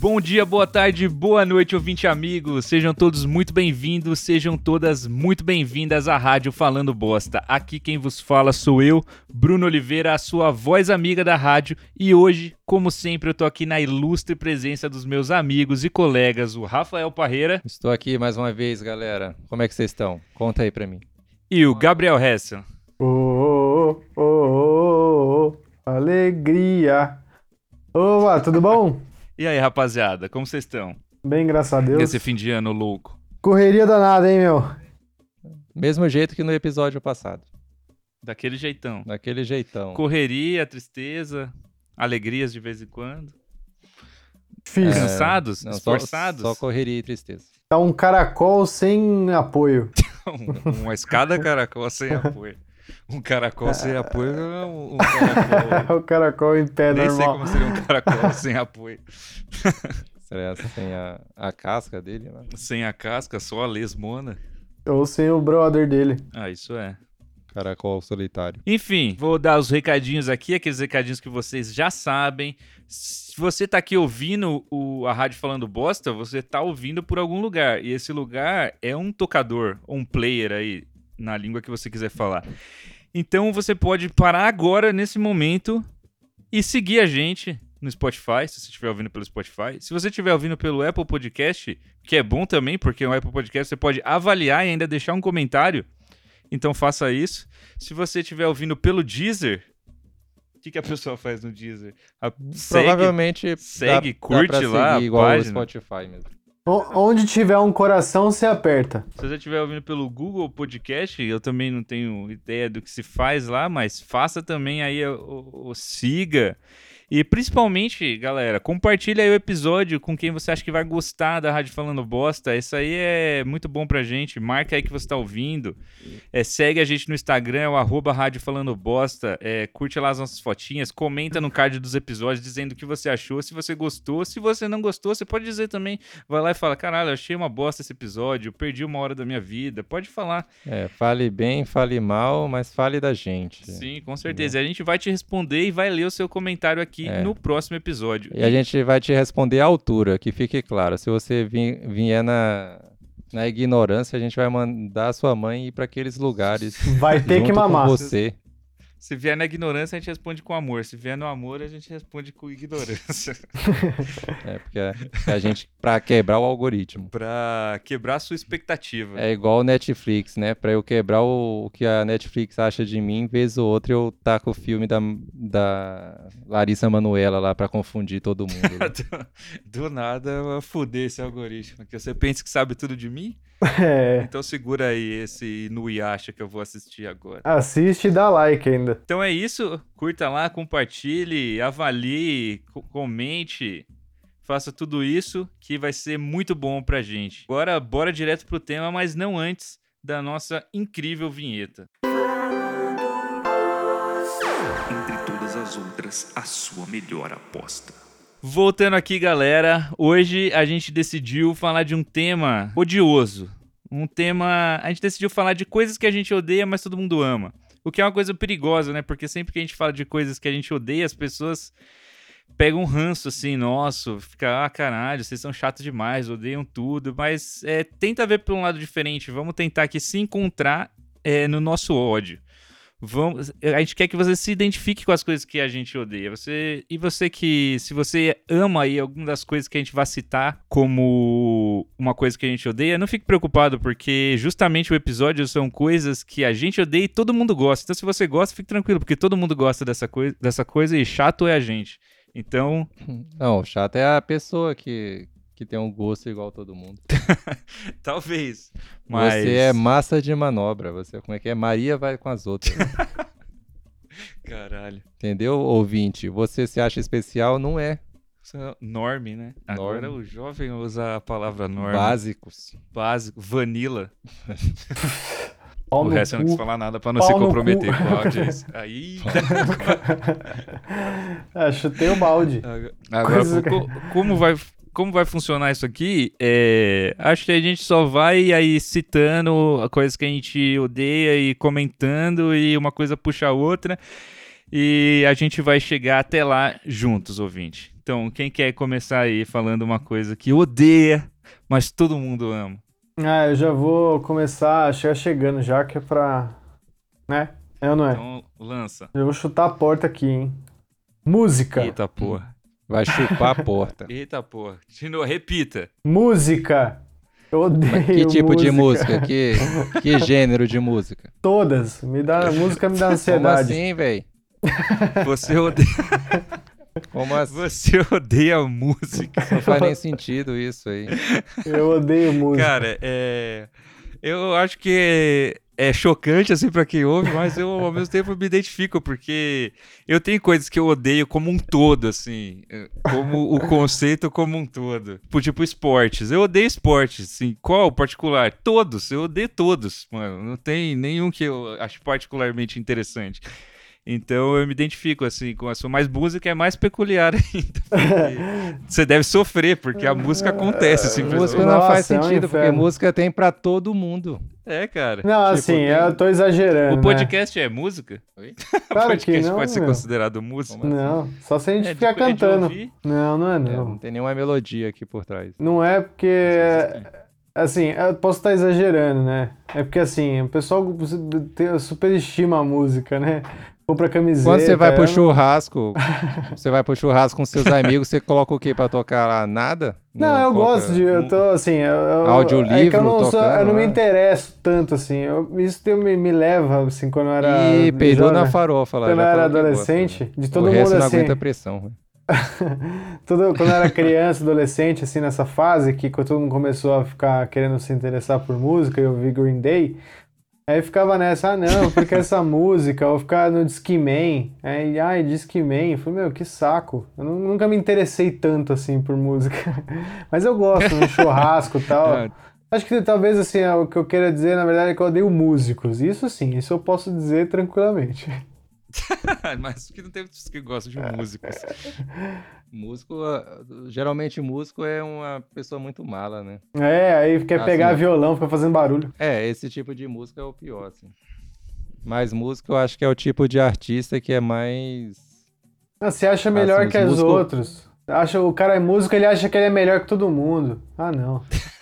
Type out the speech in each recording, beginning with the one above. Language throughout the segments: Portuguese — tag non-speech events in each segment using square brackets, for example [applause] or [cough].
Bom dia, boa tarde, boa noite, ouvinte amigos. Sejam todos muito bem-vindos, sejam todas muito bem-vindas à Rádio Falando Bosta. Aqui quem vos fala sou eu, Bruno Oliveira, a sua voz amiga da rádio. E hoje, como sempre, eu tô aqui na ilustre presença dos meus amigos e colegas, o Rafael Parreira. Estou aqui mais uma vez, galera. Como é que vocês estão? Conta aí pra mim. E o Gabriel Hessel. Ô, ô, ô, ô, alegria. Opa, tudo bom? E aí, rapaziada, como vocês estão? Bem, graças a Deus. Nesse fim de ano louco. Correria danada, hein, meu? Mesmo jeito que no episódio passado. Daquele jeitão. Daquele jeitão. Correria, tristeza, alegrias de vez em quando. Difícil. É, Cansados? não, só- esforçados? Só, correria e tristeza. Tá um caracol sem apoio. [laughs] Uma escada caracol sem apoio. [laughs] Um caracol sem apoio é um, um [laughs] caracol. o caracol em pé Nem sei normal. como seria um caracol [laughs] sem apoio. Será sem a, a casca dele, né? Sem a casca, só a lesmona. Ou sem o brother dele. Ah, isso é. Caracol solitário. Enfim, vou dar os recadinhos aqui, aqueles recadinhos que vocês já sabem. Se você tá aqui ouvindo o, a rádio falando bosta, você tá ouvindo por algum lugar. E esse lugar é um tocador, um player aí, na língua que você quiser falar. Então você pode parar agora, nesse momento, e seguir a gente no Spotify, se você estiver ouvindo pelo Spotify. Se você estiver ouvindo pelo Apple Podcast, que é bom também, porque o Apple Podcast você pode avaliar e ainda deixar um comentário. Então faça isso. Se você estiver ouvindo pelo Deezer, o que, que a pessoa faz no Deezer? A- segue, Provavelmente segue, dá, curte dá pra lá seguir igual o Spotify mesmo. Onde tiver um coração, você aperta. Se você estiver ouvindo pelo Google Podcast, eu também não tenho ideia do que se faz lá, mas faça também aí o- o siga. E principalmente, galera, compartilha aí o episódio com quem você acha que vai gostar da Rádio Falando Bosta. Isso aí é muito bom pra gente. Marca aí que você tá ouvindo. É, segue a gente no Instagram, é o arroba Rádio Falando Bosta. É, curte lá as nossas fotinhas, comenta no card dos episódios dizendo o que você achou, se você gostou. Se você não gostou, você pode dizer também. Vai lá e fala: caralho, achei uma bosta esse episódio, perdi uma hora da minha vida. Pode falar. É, fale bem, fale mal, mas fale da gente. Sim, com certeza. E a gente vai te responder e vai ler o seu comentário aqui É. no próximo episódio. E a gente vai te responder à altura, que fique claro. Se você vi- vier na, na ignorância, a gente vai mandar a sua mãe ir para aqueles lugares. Vai ter junto que mamar. Com você. Se vier na ignorância, a gente responde com amor. Se vier no amor, a gente responde com ignorância. [laughs] É, porque a, gente, pra quebrar o algoritmo. pra quebrar a sua expectativa. É igual o Netflix, né? Pra eu quebrar o, o que a Netflix acha de mim, vez ou outra eu taco o filme da, da Larissa Manoela lá pra confundir todo mundo. né? do, [laughs] do nada, fuder esse algoritmo. Que você pensa que sabe tudo de mim? [laughs] É. Então segura aí esse Inuyasha que eu vou assistir agora. Assiste e dá like ainda. Então é isso. Curta lá, compartilhe, avalie, co- comente. Faça tudo isso que vai ser muito bom pra gente. Agora, bora direto pro tema, mas não antes da nossa incrível vinheta. Entre todas as outras, a sua melhor aposta. Voltando aqui, galera. Hoje a gente decidiu falar de um tema odioso. Um tema. A gente decidiu falar de coisas que a gente odeia, mas todo mundo ama. O que é uma coisa perigosa, né? Porque sempre que a gente fala de coisas que a gente odeia, as pessoas pegam um ranço assim, nosso, fica, ah, caralho, vocês são chatos demais, odeiam tudo. Mas é, tenta ver por um lado diferente. Vamos tentar aqui se encontrar é, no nosso ódio. Vamos, a gente quer que você se identifique com as coisas que a gente odeia. Você e você que, se você ama aí alguma das coisas que a gente vai citar como uma coisa que a gente odeia, não fique preocupado porque justamente o episódio são coisas que a gente odeia e todo mundo gosta. Então se você gosta, fique tranquilo porque todo mundo gosta dessa coisa, dessa coisa e chato é a gente. Então, Não, chato é a pessoa que, que tem um gosto igual todo mundo. [laughs] talvez. Mas Você é massa de manobra. Você, como é que é? Maria vai com as outras. [laughs] caralho. Entendeu, ouvinte? Você se acha especial, não é. É norme, né? Agora Norme. o jovem usa a palavra norme. Básicos. Básico, vanilla. [laughs] Pau o resto eu não quis cu. falar nada pra não Pau se comprometer cu. com a audiência. Aí. ah, chutei o balde. Agora, Coisa- co- como vai. Como vai funcionar isso aqui? É, acho que a gente só vai aí citando coisas que a gente odeia e comentando, e uma coisa puxa a outra, e a gente vai chegar até lá juntos, ouvinte. Então, quem quer começar aí falando uma coisa que odeia, mas todo mundo ama? Ah, eu já vou começar, chegar chegando já, que é pra. Né? É ou não é? Então, lança. Eu vou chutar a porta aqui, hein? Música. Eita porra. Vai chupar a [laughs] porta. Eita porra. Novo, repita. Música. Eu odeio Mas que tipo de música? Que, [laughs] que gênero de música? Todas. Me dá, música me dá Como ansiedade. assim, velho? [laughs] Você odeia, Como assim? você odeia música. Não faz nem sentido isso aí. Eu odeio música. Cara, é. Eu acho que é chocante, assim, pra quem ouve, mas eu, ao mesmo tempo, me identifico, porque eu tenho coisas que eu odeio como um todo, assim, eh, como o conceito como um todo. Tipo, tipo esportes. Eu odeio esportes, assim. Qual particular? Todos. Eu odeio todos, mano. Não tem nenhum que eu acho particularmente interessante. Então eu me identifico assim com a sua, mas música é mais peculiar [laughs] ainda. Você deve sofrer, porque a música acontece assim. Música pessoal. não faz Nossa, é um sentido, porque música tem pra todo mundo. É, cara. Não, assim, tem- eu tô exagerando. O podcast é música? Oi? [laughs] O Claro que podcast não, pode ser meu. considerado música? Né? Não, só se a gente É ficar é de cantando. ouvir. não, não é É, não. não tem nenhuma melodia aqui por trás. Não é porque. Assim, eu posso estar exagerando, né? É porque assim, o pessoal superestima a música, né? Compra camiseta. Quando você vai eu pro não- churrasco, [laughs] você vai pro churrasco com seus amigos, você coloca o que pra tocar lá? Nada? Não, eu coloca gosto de. Eu tô assim. Eu, eu, Audiolivro é que eu não, sou, eu tocando, não me né? interesso tanto, assim. Eu- isso me, me leva, assim, quando eu era. E peidou na farofa lá. Quando eu era que gosta, adolescente, né? de todo o resto mundo não assim. aguenta pressão. né? [laughs] Tudo, quando eu era criança, adolescente, assim, nessa fase que quando todo mundo começou a ficar querendo se interessar por música, eu vi Green Day, aí ficava nessa, ah não, porque essa música, ou ficar no Discman, aí, ai, Discman, eu falei, meu, que saco, eu nu- nunca me interessei tanto, assim, por música, [laughs] mas eu gosto, no churrasco e tal, Ah, acho que talvez, assim, é o que eu queira dizer, na verdade, é que eu odeio músicos, isso sim, isso eu posso dizer tranquilamente. [laughs] mas que não tem muitos que gostam de músicos. Músico, ah, geralmente músico é uma pessoa muito mala, né? É, aí quer Ah, pegar violão, fica fazendo barulho. É, esse tipo de música é o pior, assim. Mas música eu acho que é o tipo de artista que é mais. Ah, Você acha melhor Assim, que os músicos- outros. Acha, o cara é músico, ele acha que ele é melhor que todo mundo. Ah, não. [laughs]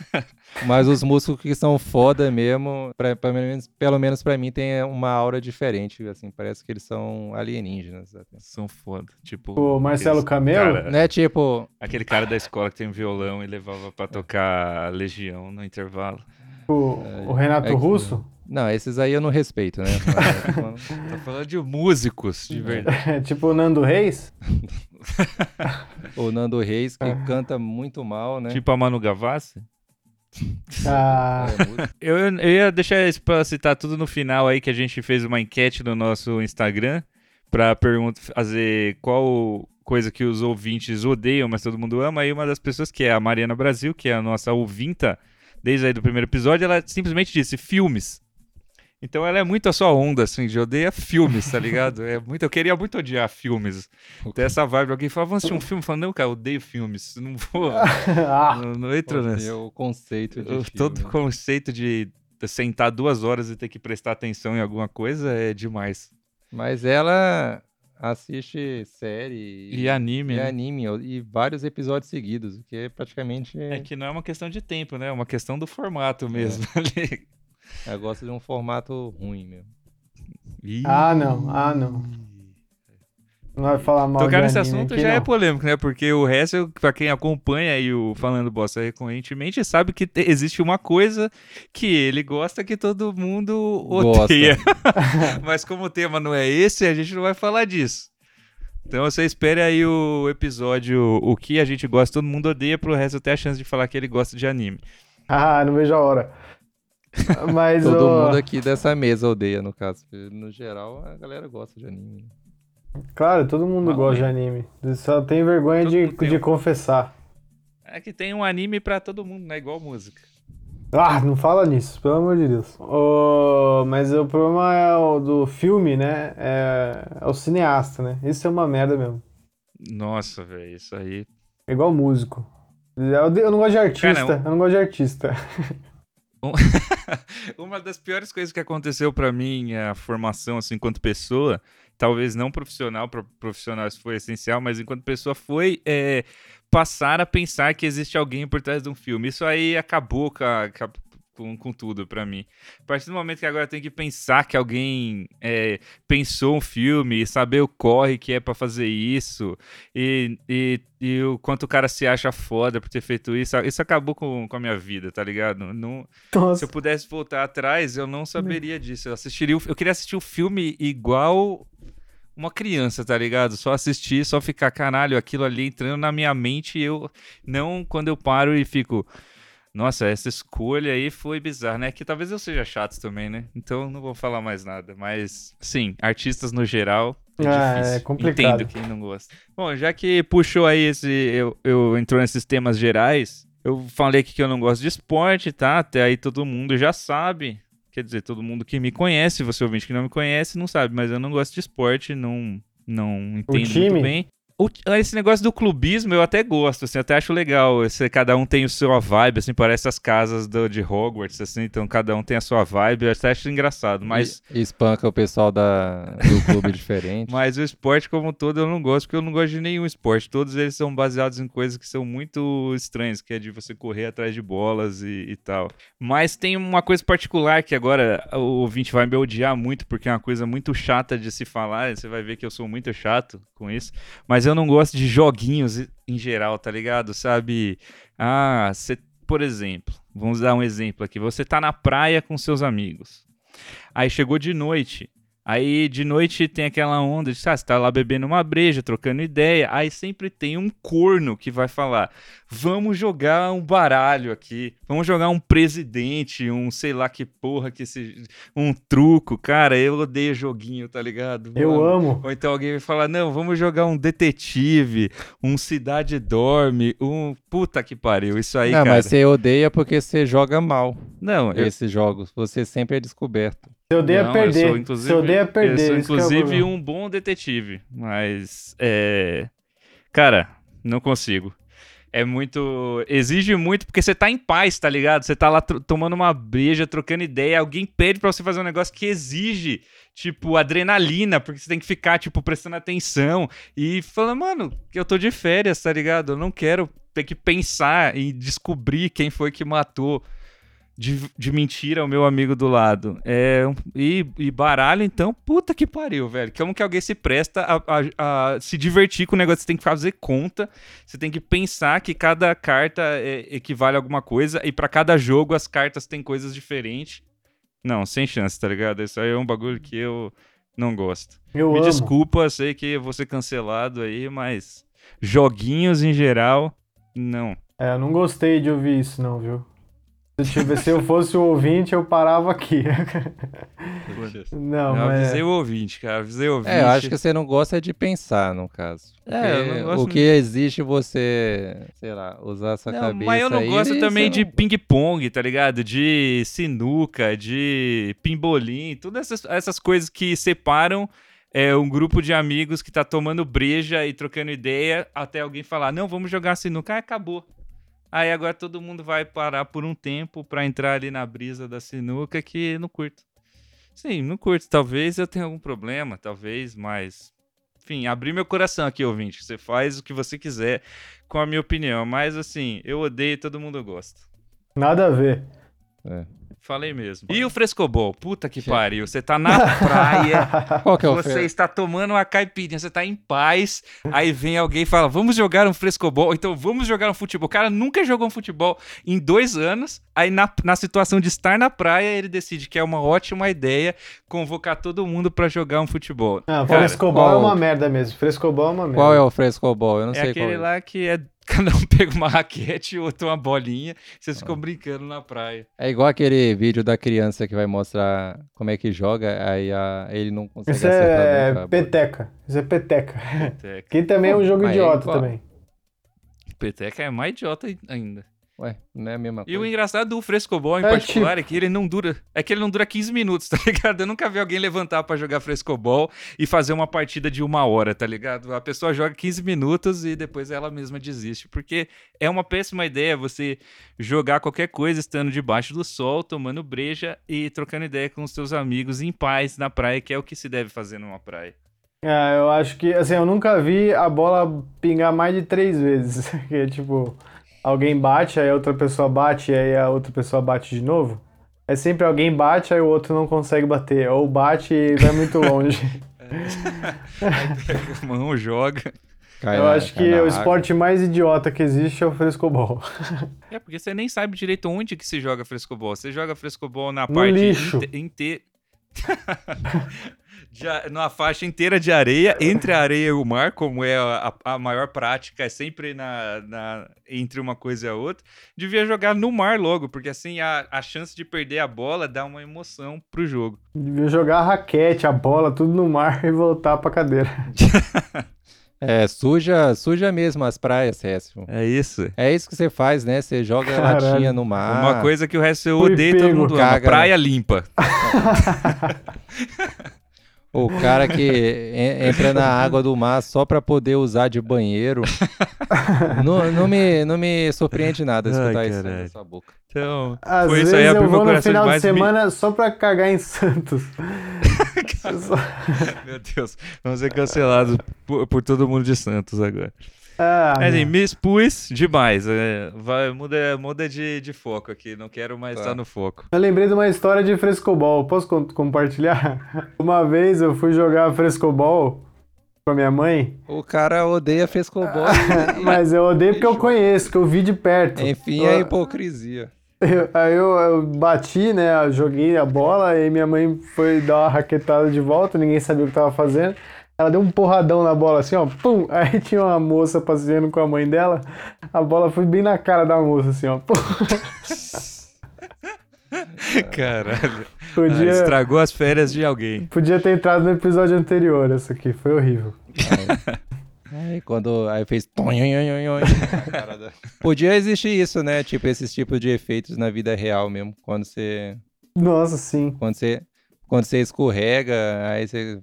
Mas os músicos que são foda mesmo, pra, pra pelo, menos, pelo menos pra mim, tem uma aura diferente, assim, parece que eles são alienígenas. até. São foda. Tipo. O Marcelo aqueles Camelo? cara- Não é tipo, aquele cara da escola que tem um violão e levava pra tocar Legião no intervalo. O, o Renato é que- Russo? não, esses aí eu não respeito, né? [laughs] Falando- Tá falando de músicos, de verdade. [laughs] tipo o Nando Reis? [laughs] o Nando Reis, que canta muito mal, né? Tipo a Manu Gavassi. Ah, [laughs] É. Eu, eu ia deixar isso pra citar tudo no final aí, que a gente fez uma enquete no nosso Instagram pra pergunta, fazer qual coisa que os ouvintes odeiam, mas todo mundo ama. Aí uma das pessoas, que é a Mariana Brasil, que é a nossa ouvinta desde aí do primeiro episódio, ela simplesmente disse filmes. Então ela é muito a sua onda, assim, de odeia filmes, tá ligado? É muito, eu queria muito odiar filmes. Ter essa vibe, alguém fala, vamos assistir um filme? Fala, não, cara, eu odeio filmes. Não vou. [laughs] ah, não, não entro nessa. o conceito de O- filme. Todo o conceito de sentar duas horas e ter que prestar atenção em alguma coisa é demais. Mas ela assiste série E anime, e né? anime e vários episódios seguidos, o que é praticamente É que não é uma questão de tempo, né? É uma questão do formato mesmo. [laughs] ali. Eu gosto de um formato ruim mesmo. Ih. ah, não. Ah, não. Não vai falar mal Tocar nesse anime assunto aqui, já é não. polêmico, né? Porque o resto, pra quem acompanha aí o Falando Bosta recorrentemente, sabe que te- existe uma coisa que ele gosta que todo mundo Gosta. odeia. [laughs] [laughs] Mas como o tema não é esse, a gente não vai falar disso. Então você espere aí o episódio O que a gente gosta, todo mundo odeia, pro resto ter a chance de falar que ele gosta de anime. Ah, não vejo a hora. [laughs] Mas Todo ô, mundo aqui dessa mesa odeia, no caso. porque, No geral, a galera gosta de anime. né? Claro, todo mundo gosta de anime. Só tem vergonha Todo de, de um- confessar. É que tem um anime pra todo mundo, né? Igual música. Ah, não fala nisso, pelo amor de Deus. Ô, mas o problema é o do filme, né? É, é o cineasta, né? Isso é uma merda mesmo. Nossa, velho, isso aí. É igual músico. Eu, eu não gosto de artista. Cara, eu não gosto de artista. [laughs] Uma das piores coisas que aconteceu pra mim, a formação, assim, enquanto pessoa, talvez não profissional, para profissional isso foi essencial, mas enquanto pessoa foi é, passar a pensar que existe alguém por trás de um filme. Isso aí acabou com, a, com, com tudo para mim. A partir do momento que agora eu tenho que pensar que alguém é, pensou um filme, saber o corre que é para fazer isso, e, e, e, o quanto o cara se acha foda por ter feito isso, isso acabou com, com a minha vida, tá ligado? Não, se eu pudesse voltar atrás, eu não saberia disso. Eu assistiria, eu queria assistir o filme igual uma criança, tá ligado? Só assistir, só ficar, caralho, aquilo ali entrando na minha mente e eu. Não quando eu paro e fico. Nossa, essa escolha aí foi bizarra, né? Que talvez eu seja chato também, né? Então não vou falar mais nada. Mas, sim, artistas no geral. É, ah, é complicado. Entendo quem não gosta. Bom, já que puxou aí esse. Eu, eu entrou nesses temas gerais. Eu falei aqui que eu não gosto de esporte, tá? Até aí todo mundo já sabe. Quer dizer, todo mundo que me conhece, você ouvinte que não me conhece, não sabe, mas eu não gosto de esporte, não, não entendo muito bem esse negócio do clubismo eu até gosto, assim, até acho legal. Esse, cada um tem o sua vibe, assim, parece as casas do, de Hogwarts, assim, então cada um tem a sua vibe, eu até acho engraçado, mas... E, espanca o pessoal da, do clube diferente. [laughs] Mas o esporte como um todo eu não gosto, porque eu não gosto de nenhum esporte. Todos eles são baseados em coisas que são muito estranhas, que é de você correr atrás de bolas e, e tal. Mas tem uma coisa particular que agora o ouvinte vai me odiar muito, porque é uma coisa muito chata de se falar, você vai ver que eu sou muito chato com isso, mas eu não gosto de joguinhos em geral, tá ligado? Sabe? Ah, você, por exemplo, vamos dar um exemplo aqui. Você tá na praia com seus amigos. Aí chegou de noite. Aí de noite tem aquela onda de, ah, você tá lá bebendo uma breja, trocando ideia. Aí sempre tem um corno que vai falar: vamos jogar um baralho aqui, vamos jogar um presidente, um sei lá que porra que esse. um truco. Cara, eu odeio joguinho, tá ligado? Eu amo. Ou então alguém vai falar: não, vamos jogar um detetive, um Cidade Dorme, um. Puta que pariu, isso aí, não, cara. Não, mas você odeia porque você joga mal. Não, esses eu... jogos. Você sempre é descoberto. Você odeia não, perder. Eu sou, inclusive, você odeia perder. Eu sou, é inclusive, é um bom detetive. Mas, é... Cara, não consigo. É muito. Exige muito, porque você tá em paz, tá ligado? Você tá lá tomando uma breja, trocando ideia. Alguém pede pra você fazer um negócio que exige, tipo, adrenalina, porque você tem que ficar, tipo, prestando atenção. E falando, mano, eu tô de férias, tá ligado? Eu não quero ter que pensar e descobrir quem foi que matou de, de mentira ao meu amigo do lado. É, e, e, baralho, então, puta que pariu, velho. Como que alguém se presta a, a, a, se divertir com o negócio? Você tem que fazer conta, você tem que pensar que cada carta é, equivale a alguma coisa, e para cada jogo as cartas têm coisas diferentes. Não, sem chance, tá ligado? Isso aí é um bagulho que eu não gosto. Eu Me amo. desculpa, sei que vou ser cancelado aí, mas joguinhos em geral, não. É, eu não gostei de ouvir isso, não, viu? Se eu fosse o ouvinte, eu parava aqui. não, eu mas... avisei o ouvinte, cara. Avisei o ouvinte. É, eu acho que você não gosta de pensar, no caso. É, eu não gosto... O que existe você, sei lá, usar essa não, cabeça Mas eu não aí, gosto também de ping-pong, tá ligado? De sinuca, de pimbolim, todas essas, essas coisas que separam é, um grupo de amigos que tá tomando breja e trocando ideia até alguém falar, não, vamos jogar sinuca. Ah, acabou. Aí agora todo mundo vai parar por um tempo para entrar ali na brisa da sinuca que não curto. Sim, não curto. Talvez eu tenha algum problema, talvez, mas. Enfim, abrir meu coração aqui, ouvinte. Você faz o que você quiser com a minha opinião. Mas assim, eu odeio e todo mundo gosta. Nada a ver. É. Falei mesmo. E o frescobol? Puta que pariu. Você tá na praia. [laughs] Qual que é o Você está tomando uma caipirinha, você tá em paz. Aí vem alguém e fala: Vamos jogar um frescobol. Então vamos jogar um futebol. O cara nunca jogou um futebol em dois anos. Aí na, na situação de estar na praia, ele decide que é uma ótima ideia convocar todo mundo para jogar um futebol. Ah, cara, frescobol qual... é uma merda mesmo. Frescobol é uma merda. Qual é o frescobol? Eu não é sei aquele qual. É. lá que é Cada um [laughs] pega uma raquete e outro uma bolinha. Vocês ficam ah. brincando na praia. É igual aquele vídeo da criança que vai mostrar como é que joga, aí a, ele não consegue Isso acertar. é nunca, peteca. Isso é peteca. peteca. que também é um jogo idiota é também. Peteca é mais idiota ainda. Ué, não é a mesma coisa. E o engraçado do frescobol em é particular tipo... é que ele não dura. É que ele não dura 15 minutos, [laughs] tá ligado? Eu nunca vi alguém levantar para jogar frescobol e fazer uma partida de uma hora, tá ligado? A pessoa joga 15 minutos e depois ela mesma desiste. Porque é uma péssima ideia você jogar qualquer coisa estando debaixo do sol, tomando breja e trocando ideia com os seus amigos em paz na praia, que é o que se deve fazer numa praia. É, eu acho que, assim, eu nunca vi a bola pingar mais de três vezes. [laughs] Que é tipo, alguém bate, aí a outra pessoa bate, e aí a outra pessoa bate de novo. É sempre alguém bate, aí o outro não consegue bater. Ou bate e vai muito [laughs] longe. Aí pega a mão, joga. Cai eu na- acho que o esporte mais idiota que existe é o frescobol. É, porque você nem sabe direito onde que se joga frescobol. Você joga frescobol na No parte lixo. [laughs] inteira. numa faixa inteira de areia, entre a areia e o mar, como é a, a maior prática, é sempre na, na- entre uma coisa e a outra. Devia jogar no mar logo, porque assim a, a chance de perder a bola dá uma emoção pro jogo. Devia jogar a raquete, a bola, tudo no mar [laughs] e voltar pra cadeira. [laughs] É, suja, suja mesmo as praias, Récio. É isso. É isso que você faz, né? Você joga Caralho. latinha no mar. Uma coisa que o resto eu Fui odeio e todo mundo. Caga, né? Praia limpa. [laughs] O cara que en- entra na água do mar só pra poder usar de banheiro. não, não, me, não me surpreende nada escutar Ai, isso sua boca. Então, Às foi vezes isso aí, eu vou no final de me- semana só pra cagar em Santos. [laughs] Meu Deus, vamos ser cancelados por, por todo mundo de Santos agora. Ah, Mas, assim, me expus demais. é, vai, muda muda de, de foco aqui, não quero mais Tá. estar no foco. Eu lembrei de uma história de frescobol. Posso com- compartilhar? [laughs] Uma vez eu fui jogar frescobol com a minha mãe, O cara odeia frescobol. [laughs] [laughs] mas eu odeio porque eu conheço, que eu vi de perto. Enfim, é hipocrisia. Eu- aí eu, eu bati, né? eu joguei a bola e minha mãe foi dar uma raquetada de volta, ninguém sabia o que tava fazendo. Ela deu um porradão na bola assim, ó, pum! [laughs] Aí tinha uma moça passeando com a mãe dela, a bola foi bem na cara da moça, assim, ó. Pum. [laughs] Caralho. Podia, Ah, estragou as férias de alguém. podia ter entrado no episódio anterior, essa aqui, foi horrível. Aí [laughs] quando aí fez. Podia existir isso, né? Tipo, esses tipos de efeitos na vida real mesmo. Quando você. Nossa, sim. Quando você. Quando você escorrega, aí você.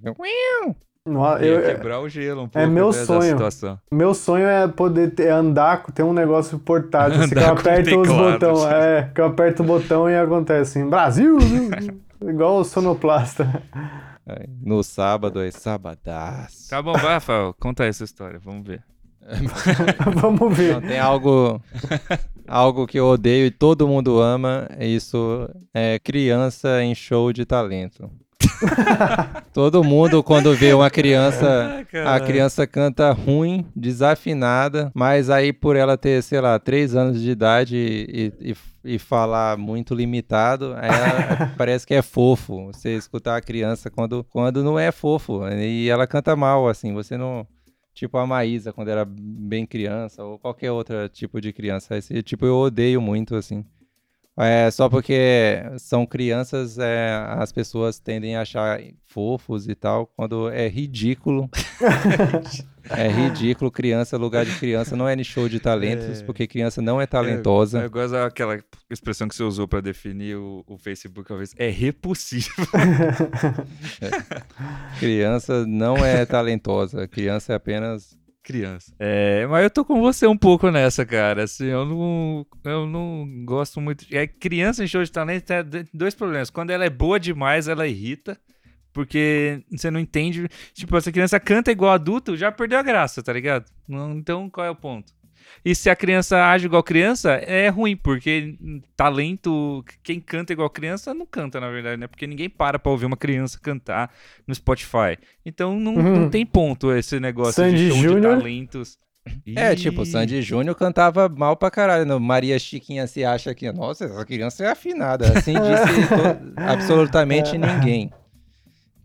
Nossa, Ia eu, quebrar o gelo um pouco é meu né, da sonho. situação. Meu sonho é poder ter, andar, ter um negócio portátil, [laughs] assim, que eu aperto os botões. É, que eu aperto o botão e acontece assim, Brasil! [laughs] Igual o sonoplasta. No sábado, é sabadaço. Tá bom, vai, Rafael, conta essa história, vamos ver. [laughs] Vamos ver. Não, tem algo. Algo que eu odeio e todo mundo ama, é isso é criança em show de talento. [laughs] todo mundo, quando vê uma criança, a criança canta ruim, desafinada, mas aí por ela ter, sei lá, três anos de idade e, e, e falar muito limitado, ela [laughs] parece que é fofo. Você escutar a criança quando, quando não é fofo. E ela canta mal, assim, você não. Tipo a Maísa, quando era bem criança, ou qualquer outro tipo de criança. Esse tipo eu odeio muito, assim. É, só porque são crianças, é, as pessoas tendem a achar fofos e tal, quando é ridículo. [laughs] é ridículo, criança, lugar de criança não é em show de talentos, É. porque criança não é talentosa. Eu gosto daquela expressão que você usou pra definir o, o Facebook, talvez. É repulsivo. [laughs] Criança não é talentosa, criança é apenas criança. É, mas eu tô com você um pouco nessa, cara. Assim, eu não, eu não gosto muito. É criança em show de talento tem dois problemas. Quando ela é boa demais, ela irrita. Porque você não entende. Tipo, se a criança canta igual adulto, já perdeu a graça, tá ligado? Então, qual é o ponto? E se a criança age igual criança, é ruim, porque talento, quem canta igual criança não canta, na verdade, né? Porque ninguém para pra ouvir uma criança cantar no Spotify. Então não, Uhum. não tem ponto esse negócio Sandy de show Júnior. de talentos. É, Ih, tipo, o Sandy Júnior cantava mal pra caralho. Não, Maria Chiquinha se acha que, nossa, essa criança é afinada. Assim [laughs] disse absolutamente ninguém.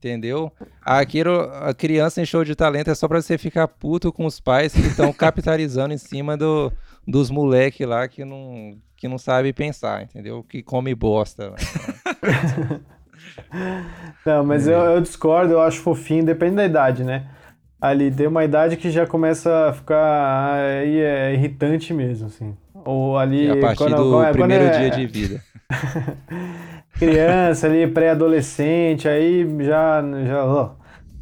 Entendeu? Aquilo, a criança em show de talento é só pra você ficar puto com os pais que estão [laughs] capitalizando em cima do, dos moleque lá que não, que não sabe pensar, entendeu? Que come bosta. [laughs] Não, mas eu, eu discordo, eu acho fofinho, depende da idade, né? Ali tem uma idade que já começa a ficar aí é irritante mesmo, assim. Ou ali. E a partir quando- do quando é- primeiro quando é dia de vida. [laughs] Criança ali, pré-adolescente, aí já. já.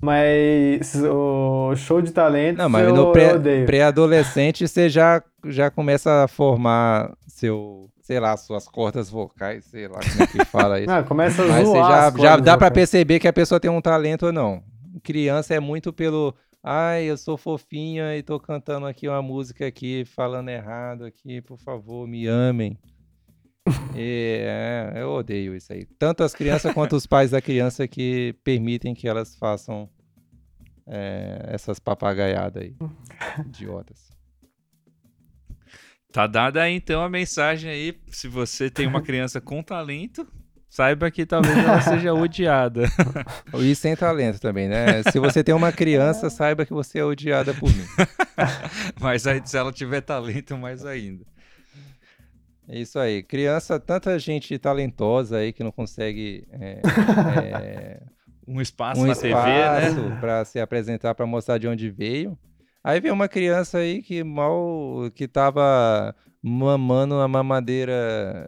Mas o show de talentos Não, mas eu, no eu pré- pré-adolescente você já, já começa a formar seu, sei lá, suas cordas vocais, sei lá como é que fala isso. [laughs] Não, começa a Mas você zoar já, as já cordas dá vocais. perceber que a pessoa tem um talento ou não. criança é muito pelo. Ai, eu sou fofinha e tô cantando aqui uma música aqui, falando errado aqui, por favor, me amem. É, eu odeio isso aí. Tanto as crianças quanto os pais da criança que permitem que elas façam é, essas papagaiadas aí. Idiotas. Tá dada aí então a mensagem aí. Se você tem uma criança com talento, saiba que talvez ela [laughs] seja odiada. E sem talento também, né? Se você tem uma criança, [laughs] saiba que você é odiada por mim. [laughs] Mas aí, se ela tiver talento, mais ainda. É isso aí. Criança, tanta gente talentosa aí que não consegue é, é, Um espaço um na espaço TV, né? para se apresentar, para mostrar de onde veio. Aí vem uma criança aí que mal que tava mamando a mamadeira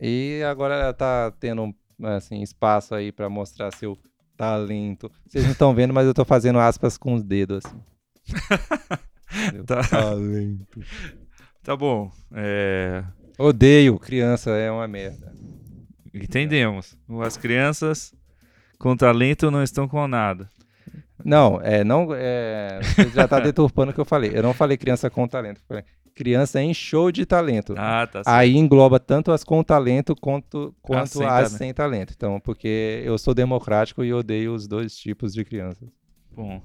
e agora ela tá tendo assim espaço aí para mostrar seu talento. Vocês não estão vendo, mas eu tô fazendo aspas com os dedos assim. [laughs] Tá. Talento. Tá bom. É, Odeio criança, é uma merda. Entendemos. As crianças com talento não estão com nada. Não, é, não, é, você já tá [laughs] deturpando o que eu falei. Eu não falei criança com talento, falei criança em show de talento. Ah, tá certo. Aí engloba tanto as com talento quanto, quanto sem as talento. sem talento. Então, porque eu sou democrático e odeio os dois tipos de crianças. Bom.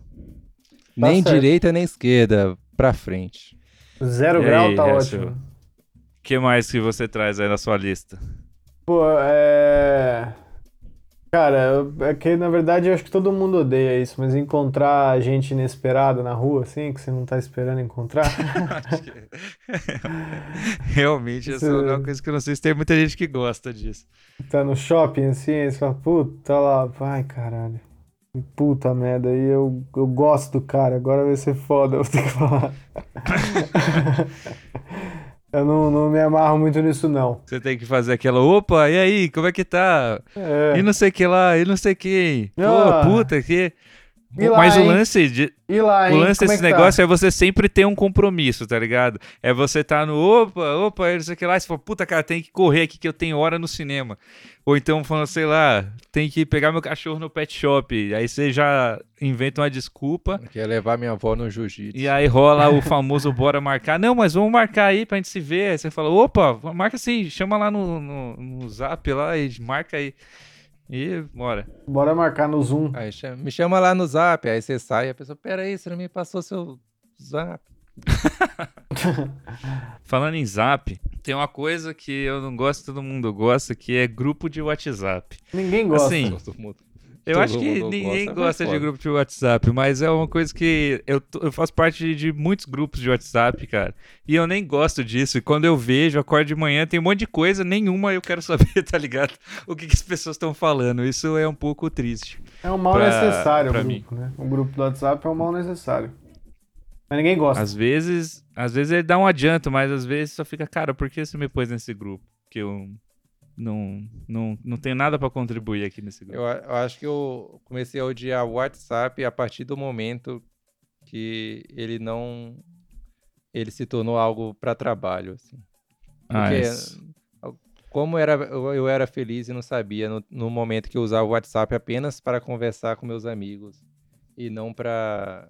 nem certo. direita nem esquerda, pra frente. Zero E grau aí, tá ótimo. O que mais que você traz aí na sua lista? Pô, é. Cara, é que na verdade eu acho que todo mundo odeia isso, mas encontrar gente inesperada na rua, assim, que você não tá esperando encontrar. [laughs] [laughs] Realmente, essa é uma coisa que eu não sei se tem muita gente que gosta disso. tá no shopping, assim, aí você fala, puta lá, ai caralho. Puta merda, aí eu, eu gosto do cara, agora vai ser foda, eu vou ter que falar. [laughs] eu não, não me amarro muito nisso, não. Você tem que fazer aquela, opa, e aí, como é que tá? É. E não sei que lá, e não sei quem. Pô, Ah. puta, que. E lá, Mas o lance, de, E lá, o lance é desse tá? negócio é você sempre ter um compromisso, tá ligado? É você tá no opa, opa, não sei o que lá, e você fala, puta, cara, tem que correr aqui que eu tenho hora no cinema. Ou então falando, sei lá, tem que pegar meu cachorro no pet shop. Aí você já inventa uma desculpa. Quer levar minha avó no jiu-jitsu. E aí rola o [laughs] famoso bora marcar. Não, mas vamos marcar aí pra gente se ver. Aí você fala, opa, marca assim, chama lá no, no, no zap lá e marca aí. E bora. Bora marcar no Zoom. Aí me chama lá no zap, aí você sai, a pessoa, peraí, você não me passou seu zap. [laughs] Falando em zap, tem uma coisa que eu não gosto, todo mundo gosta, que é grupo de WhatsApp. Ninguém gosta. Assim, Todo mundo- Eu acho que ninguém gosta, gosta, de grupo de WhatsApp, mas é uma coisa que eu, eu faço parte de muitos grupos de WhatsApp, cara. E eu nem gosto disso. E quando eu vejo, acordo de manhã, tem um monte de coisa, nenhuma eu quero [laughs] saber, tá ligado? O que, que as pessoas estão falando. Isso é um pouco triste. É um mal pra- necessário pra o mim. grupo, né? O grupo do WhatsApp é um mal necessário. Mas ninguém gosta. Às vezes, às vezes ele dá um adianto, mas às vezes só fica, cara, por que você me pôs nesse grupo? Que eu não, não, não tenho nada pra contribuir aqui nesse grupo. Eu, eu acho que eu comecei a odiar o WhatsApp a partir do momento que ele não. Ele se tornou algo para trabalho, assim. Ah, Porque isso. como era, eu, eu era feliz e não sabia no, no momento que eu usava o WhatsApp apenas para conversar com meus amigos e não para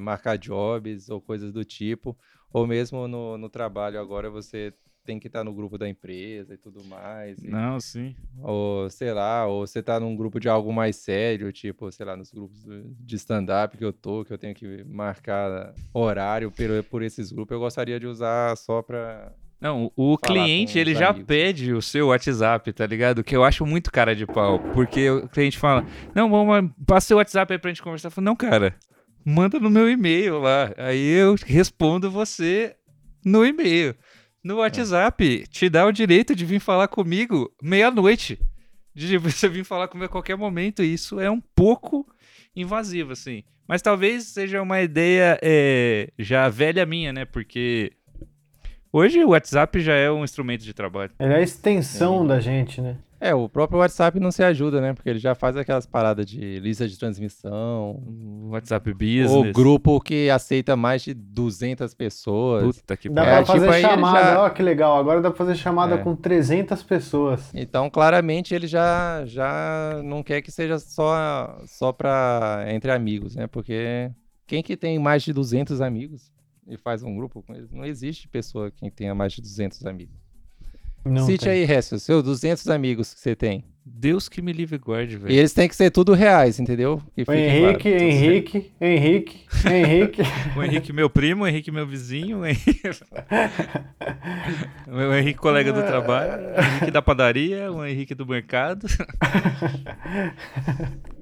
marcar jobs ou coisas do tipo, ou mesmo no, no trabalho agora você tem que estar no grupo da empresa e tudo mais. e- Não, sim. ou sei lá, ou você tá num grupo de algo mais sério, tipo, sei lá, nos grupos de stand-up que eu tô, que eu tenho que marcar horário por, por esses grupos, eu gostaria de usar só pra. Não, o cliente, ele os já amigos. pede o seu WhatsApp, tá ligado? Que eu acho muito cara de pau. Porque o cliente fala, não, vamos, passa seu WhatsApp aí pra gente conversar. Eu falo, não, cara, manda no meu e-mail lá. Aí eu respondo você no e-mail. No WhatsApp, te dá o direito de vir falar comigo meia-noite. De você vir falar comigo a qualquer momento. E isso é um pouco invasivo, assim. Mas talvez seja uma ideia é, já velha minha, né? Porque hoje o WhatsApp já é um instrumento de trabalho. Ele é a extensão da gente, né? É, o próprio WhatsApp não se ajuda, né? Porque ele já faz aquelas paradas de lista de transmissão. WhatsApp Business. O grupo que aceita mais de 200 pessoas. Puta que Dá. É, pra fazer tipo, chamada, já- ó que legal. Agora dá pra fazer chamada É. com 300 pessoas. Então, claramente, ele já, já não quer que seja só, só pra, entre amigos, né? Porque quem que tem mais de 200 amigos e faz um grupo com eles? Não existe pessoa que tenha mais de 200 amigos. Não Cite tem. aí, Récio, seus 200 amigos que você tem. Deus que me livre e guarde, E velho. eles têm que ser tudo reais, entendeu? Que O Henrique, claro. Henrique, Henrique, Henrique. [laughs] O Henrique, meu primo, o Henrique, meu vizinho, o Henrique... [laughs] o Henrique, colega do trabalho, o Henrique da padaria, o Henrique do mercado. [laughs]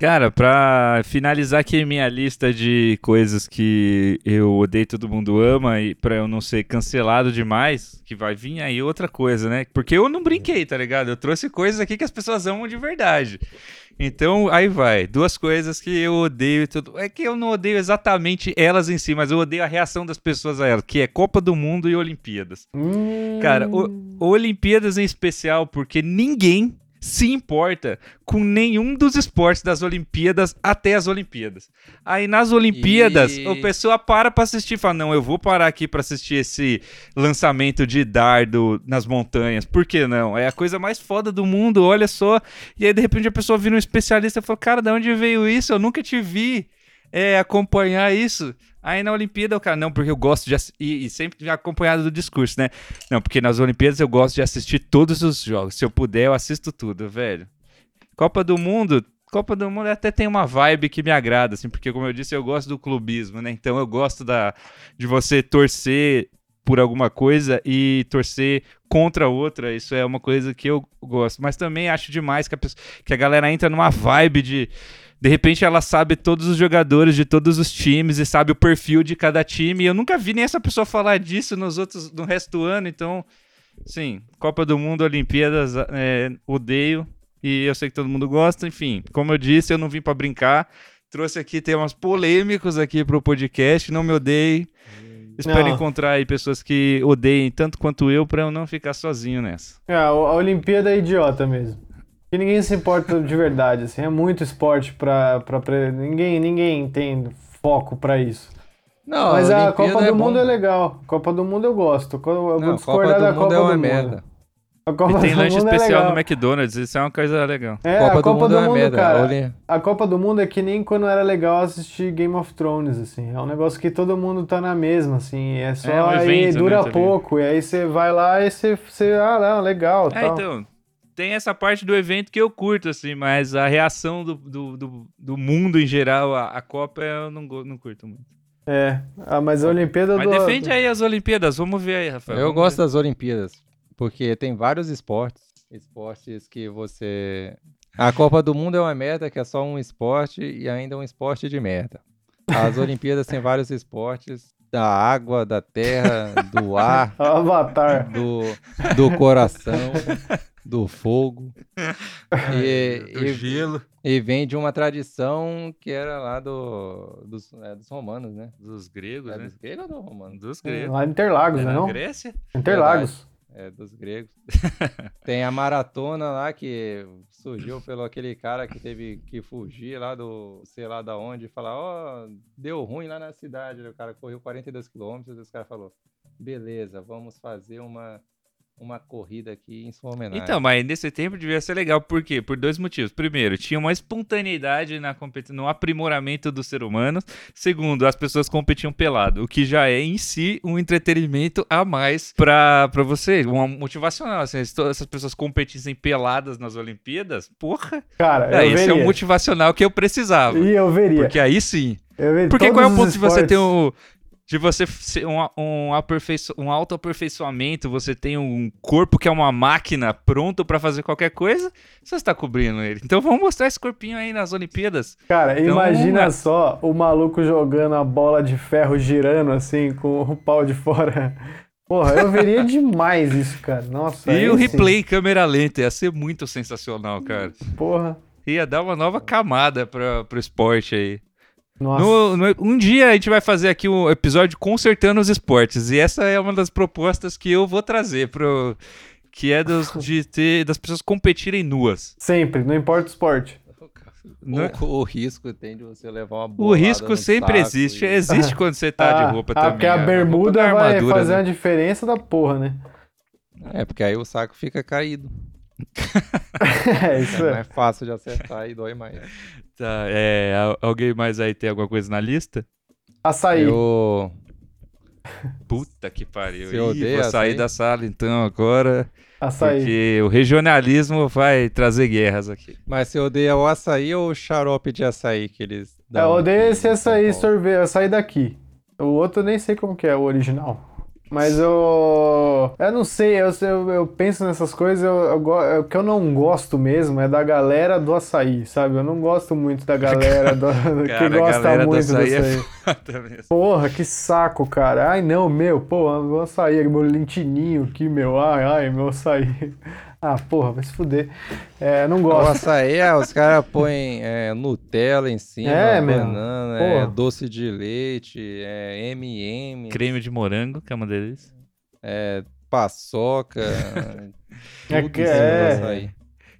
Cara, pra finalizar aqui minha lista de coisas que eu odeio todo mundo ama e pra eu não ser cancelado demais, que vai vir aí outra coisa, né? Porque eu não brinquei, tá ligado? Eu trouxe coisas aqui que as pessoas amam de verdade. Então, aí vai. Duas coisas que eu odeio e tudo. É que eu não odeio exatamente elas em si, mas eu odeio a reação das pessoas a elas, que é Copa do Mundo e Olimpíadas. Hum, Cara, o- Olimpíadas em especial, porque ninguém se importa com nenhum dos esportes das Olimpíadas até as Olimpíadas. Aí nas Olimpíadas, E- a pessoa para pra assistir, fala: "Não, eu vou parar aqui pra assistir esse lançamento de dardo nas montanhas". Por que não? É a coisa mais foda do mundo, olha só. E aí de repente a pessoa vira um especialista e fala: "Cara, de onde veio isso? Eu nunca te vi é, acompanhar isso". Aí na Olimpíada o cara, não, porque eu gosto de e, e sempre acompanhado do discurso, né? Não, porque nas Olimpíadas eu gosto de assistir todos os jogos. Se eu puder, eu assisto tudo, velho. Copa do Mundo, Copa do Mundo até tem uma vibe que me agrada, assim, porque como eu disse, eu gosto do clubismo, né? Então eu gosto da, de você torcer por alguma coisa e torcer contra outra. Isso é uma coisa que eu gosto. Mas também acho demais que a, pessoa- que a galera entra numa vibe de. De repente ela sabe todos os jogadores de todos os times e sabe o perfil de cada time. E eu nunca vi nem essa pessoa falar disso nos outros, no resto do ano. Então, sim, Copa do Mundo, Olimpíadas, é, odeio. E eu sei que todo mundo gosta. Enfim, como eu disse, eu não vim pra brincar. Trouxe aqui temas polêmicos aqui pro podcast. Não me odeie. Espero Não. encontrar aí pessoas que odeiem tanto quanto eu pra eu não ficar sozinho nessa. É, a a Olimpíada é idiota mesmo. E ninguém se importa de verdade, assim. É muito esporte pra... pra, pra- ninguém, ninguém tem foco pra isso. Não, Mas a Olimpíada Copa é do Mundo bom. é legal. Copa do Mundo eu gosto. Eu vou Não, discordar Copa da do Mundo Copa é uma do merda. A Copa E tem do lanche Mundo é especial legal. no McDonald's, isso é uma coisa legal. É, Copa a do Copa Mundo do é Mundo, merda. cara. A Copa do Mundo é que nem quando era legal assistir Game of Thrones, assim. É um negócio que todo mundo tá na mesma, assim. É só É um aí evento, né, dura também. pouco. E aí você vai lá e você, você ah, não, legal, É, tal. então, tem essa parte do evento que eu curto, assim, mas a reação do, do, do, do mundo em geral, a, a Copa, eu não, não curto muito. É. Ah, mas a Olimpíada Mas do defende aí as Olimpíadas, vamos ver aí, Rafael. Eu gosto ver. das Olimpíadas, porque tem vários esportes, esportes que você... A Copa do Mundo é uma merda que é só um esporte e ainda um esporte de merda. As Olimpíadas tem vários esportes da água, da terra, do ar, [laughs] Avatar. do, do coração, do fogo. E, [laughs] Do e- gelo, e vem de uma tradição que era lá do, dos, é, dos romanos, né? dos gregos, É né? dos gregos ou dos romanos? Dos gregos. Lá em Interlagos, É né não? Grécia? Interlagos. É, dos gregos. [laughs] Tem a maratona lá que surgiu pelo aquele cara que teve que fugir lá do, sei lá da onde, e falar, ó, deu ruim lá na cidade. O cara correu 42 quilômetros e os caras falou, beleza, vamos fazer uma, uma corrida aqui em sua homenagem. Então, mas nesse tempo devia ser legal, por quê? Por dois motivos. Primeiro, tinha uma espontaneidade na no aprimoramento do ser humano. Segundo, as pessoas competiam pelado, o que já é em si um entretenimento a mais pra, pra você, um motivacional. Assim, se todas essas pessoas competissem peladas nas Olimpíadas, porra, Cara, é, eu esse é o motivacional que eu precisava. E eu veria. Porque aí sim. Eu veria. Porque qual é o ponto de você ter esportes- um. De você ser um, um, aperfeiço, um autoaperfeiçoamento, você tem um corpo que é uma máquina pronto pra fazer qualquer coisa, você está cobrindo ele. Então vamos mostrar esse corpinho aí nas Olimpíadas. Cara, Então, imagina só o maluco jogando a bola de ferro girando assim, com o pau de fora. Porra, eu veria [laughs] demais isso, cara. Nossa. e o sim. replay em câmera lenta ia ser muito sensacional, cara. Porra. Ia dar uma nova camada pra, pro esporte aí. Nossa. No- no- um dia a gente vai fazer aqui um episódio consertando os esportes. E essa é uma das propostas que eu vou trazer pro. que é dos, [laughs] de ter, das pessoas competirem nuas. Sempre, não importa o esporte. Não é? O, o risco tem de você levar uma O bolada risco no sempre saco existe. e- Existe [laughs] quando você tá Ah, de roupa ah, também. Porque a roupa bermuda não é vai armadura, fazer né? uma diferença da porra, né? É, porque aí o saco fica caído. [laughs] É, isso É é. mais fácil de acertar e dói mais. Tá, é, al- alguém mais aí tem alguma coisa na lista? Açaí. Eu... [laughs] Puta que pariu. Você Ih, odeia vou sair açaí? da sala então agora. Açaí. Porque o regionalismo vai trazer guerras aqui. Mas você odeia o açaí ou o xarope de açaí que eles É, dão? eu odeio esse açaí sorvete, açaí daqui. O outro eu nem sei como que é, o original. Mas eu. Eu não sei, eu, eu, eu penso nessas coisas, eu, eu, go- é, o que eu não gosto mesmo é da galera do açaí, sabe? Eu não gosto muito da galera do, [laughs] que Cara, a gosta do muito do açaí é açaí. [laughs] mesmo. Porra, que saco, cara. Ai, não, meu, pô, meu açaí, meu lentininho aqui, meu. Ai, ai, meu açaí. Ah, porra, vai se fuder. É, não O gosto. açaí, é, os caras põem é, Nutella em cima, É, banana, é, doce de leite, é, M&M, Creme de morango, que é uma delícia. é, paçoca, [laughs] É tudo que em cima do é.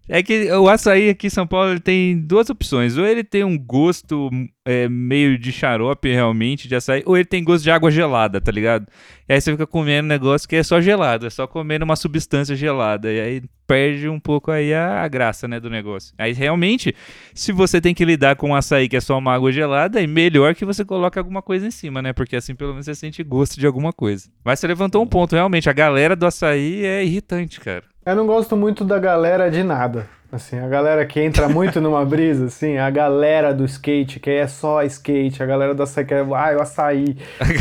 É que o açaí aqui em São Paulo tem duas opções. Ou ele tem um gosto é, meio de xarope, realmente, de açaí, ou ele tem gosto de água gelada, tá ligado? E aí você fica comendo um negócio que é só gelado, é só comendo uma substância gelada. E aí perde um pouco aí a, a graça, né, do negócio. Aí realmente, se você tem que lidar com um açaí que é só uma água gelada, é melhor que você coloque alguma coisa em cima, né? Porque assim pelo menos você sente gosto de alguma coisa. Mas você levantou um ponto, realmente, a galera do açaí é irritante, cara. Eu não gosto muito da galera de nada. Assim, a galera que entra muito numa brisa, assim, a galera do skate, que é só skate, a galera do açaí, que é, ah, o açaí,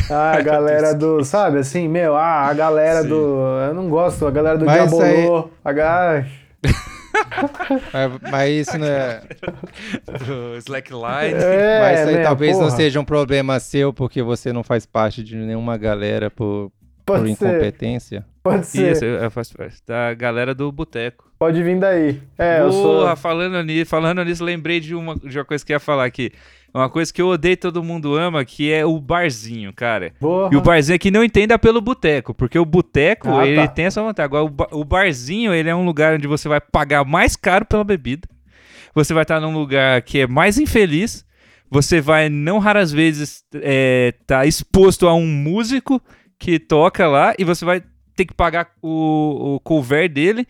ah, a galera do, sabe, assim, meu, ah, a galera Sim. do, eu não gosto, a galera do Mas isso aí- Diabolô, a ga- Mas, [laughs] mas isso não é, Do Slackline. é, mas isso aí né, talvez não porra, seja um problema seu porque você não faz parte de nenhuma galera por pode ser, incompetência. pode ser, Isso, eu, faço parte da galera do boteco. pode vir daí. É, eu sou, Porra, falando nisso, falando nisso, lembrei de uma, de uma coisa que eu ia falar aqui. Uma coisa que eu odeio e todo mundo ama, que é o barzinho, cara. porra, E o barzinho aqui não entenda pelo boteco, porque o boteco, Ah, ele tá. tem essa vantagem. Agora, o, ba- o barzinho, ele é um lugar onde você vai pagar mais caro pela bebida. Você vai estar num lugar que é mais infeliz. Você vai, não raras vezes, estar exposto a um músico que toca lá e você vai ter que pagar o, o cover dele.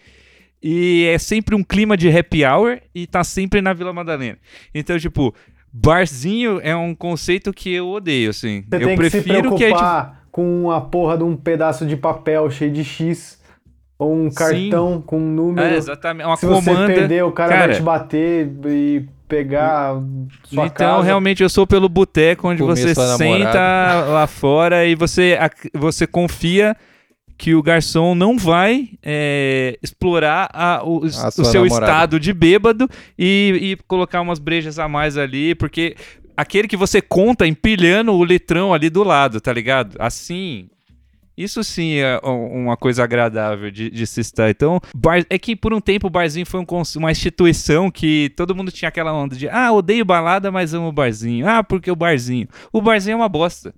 E é sempre um clima de happy hour e tá sempre na Vila Madalena. Então, tipo, barzinho é um conceito que eu odeio, assim. você eu tem que se prefiro que a gente preocupar com a porra de um pedaço de papel cheio de X, ou um cartão com um número. É, exatamente. Uma Se comanda. você perder, o cara, Cara, vai te bater e pegar sua então, casa. realmente, eu sou pelo boteco onde Comer você senta namorada. lá fora e você, você confia que o garçom não vai é, explorar a- o, A o sua seu namorada. estado de bêbado e, e colocar umas brejas a mais ali, porque aquele que você conta empilhando o litrão ali do lado, tá ligado? Assim, isso sim é um- uma coisa agradável de, de se estar. Então, bar- é que por um tempo o barzinho foi um uma instituição que todo mundo tinha aquela onda de ah, odeio balada, mas amo o barzinho. Ah, porque o barzinho. O barzinho é uma bosta.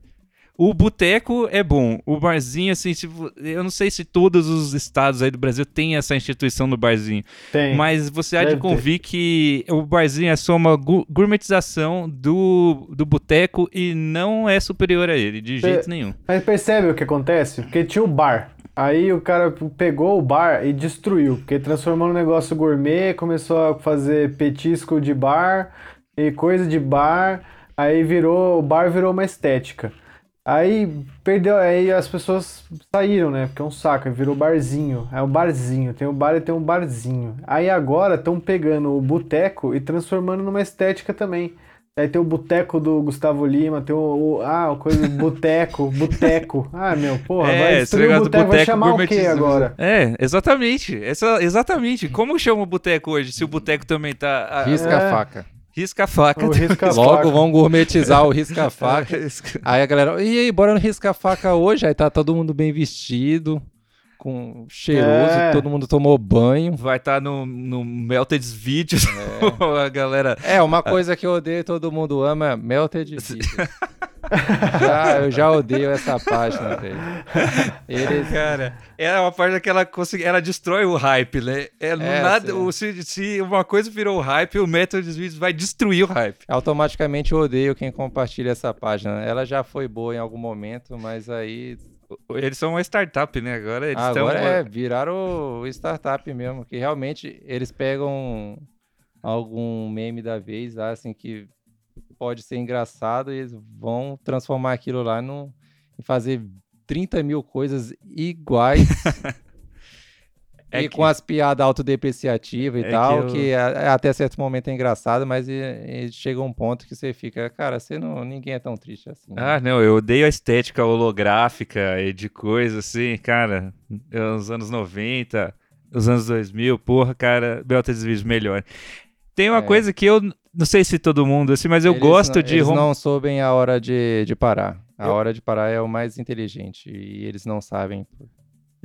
O boteco é bom. O barzinho, assim, vo- eu não sei se todos os estados aí do Brasil têm essa instituição do barzinho. Tem. Mas você há de Deve ter. convir que o barzinho é só uma gourmetização do, do boteco e não é superior a ele, de jeito nenhum. Mas percebe o que acontece? Porque tinha o bar. Aí o cara pegou o bar e destruiu, porque transformou num negócio gourmet, começou a fazer petisco de bar e coisa de bar, aí virou, o bar virou uma estética. Aí perdeu, aí as pessoas saíram, né? Porque é um saco, virou barzinho. É um barzinho, tem o bar e tem um barzinho. Aí agora estão pegando o boteco e transformando numa estética também. Aí tem o boteco do Gustavo Lima, tem o, o- ah, o coisa do [laughs] boteco, boteco. Ah, meu, porra, vai esse destruir o negócio do boteco, vai chamar o quê gourmetiza- agora? É, exatamente. Essa, exatamente. Como chama o boteco hoje? Se o boteco também tá. a- Risca É. a faca. Risca a faca. O risca Logo vão gourmetizar o risca-faca. [laughs] Risca- Aí a galera, e aí, bora no risca-faca hoje? Aí tá todo mundo bem vestido, com cheiroso, É. todo mundo tomou banho. Vai estar no, no Melted Videos. [laughs] a galera. É, uma coisa que eu odeio e todo mundo ama é melted [laughs] fish. Já, eu já odeio essa página, velho. Eles, Cara, é uma página que ela consegui, ela destrói o hype, né? É, É, nada, sim. se, se uma coisa virou hype, o método dos vídeos vai destruir o hype. automaticamente eu odeio quem compartilha essa página. Ela já foi boa em algum momento, mas aí Eles são uma startup, né? Agora eles estão. agora é viraram o startup mesmo, que realmente eles pegam algum meme da vez, assim, que pode ser engraçado e eles vão transformar aquilo lá num, em fazer 30 mil coisas iguais. [laughs] É e que- com as piadas autodepreciativas e É tal, que que, eu- a- até certo momento é engraçado, mas e- e chega um ponto que você fica, cara, você não, ninguém é tão triste assim. né?" Ah, não, eu odeio a estética holográfica e de coisa assim, cara. Os anos 90, os anos 2000, porra, cara, Belta Desvios melhor. Tem uma É. coisa que eu não sei se todo mundo, assim, mas eu Eles gosto não, de. Eles não soubem a hora de, de parar. A Eu- hora de parar é o mais inteligente e eles não sabem.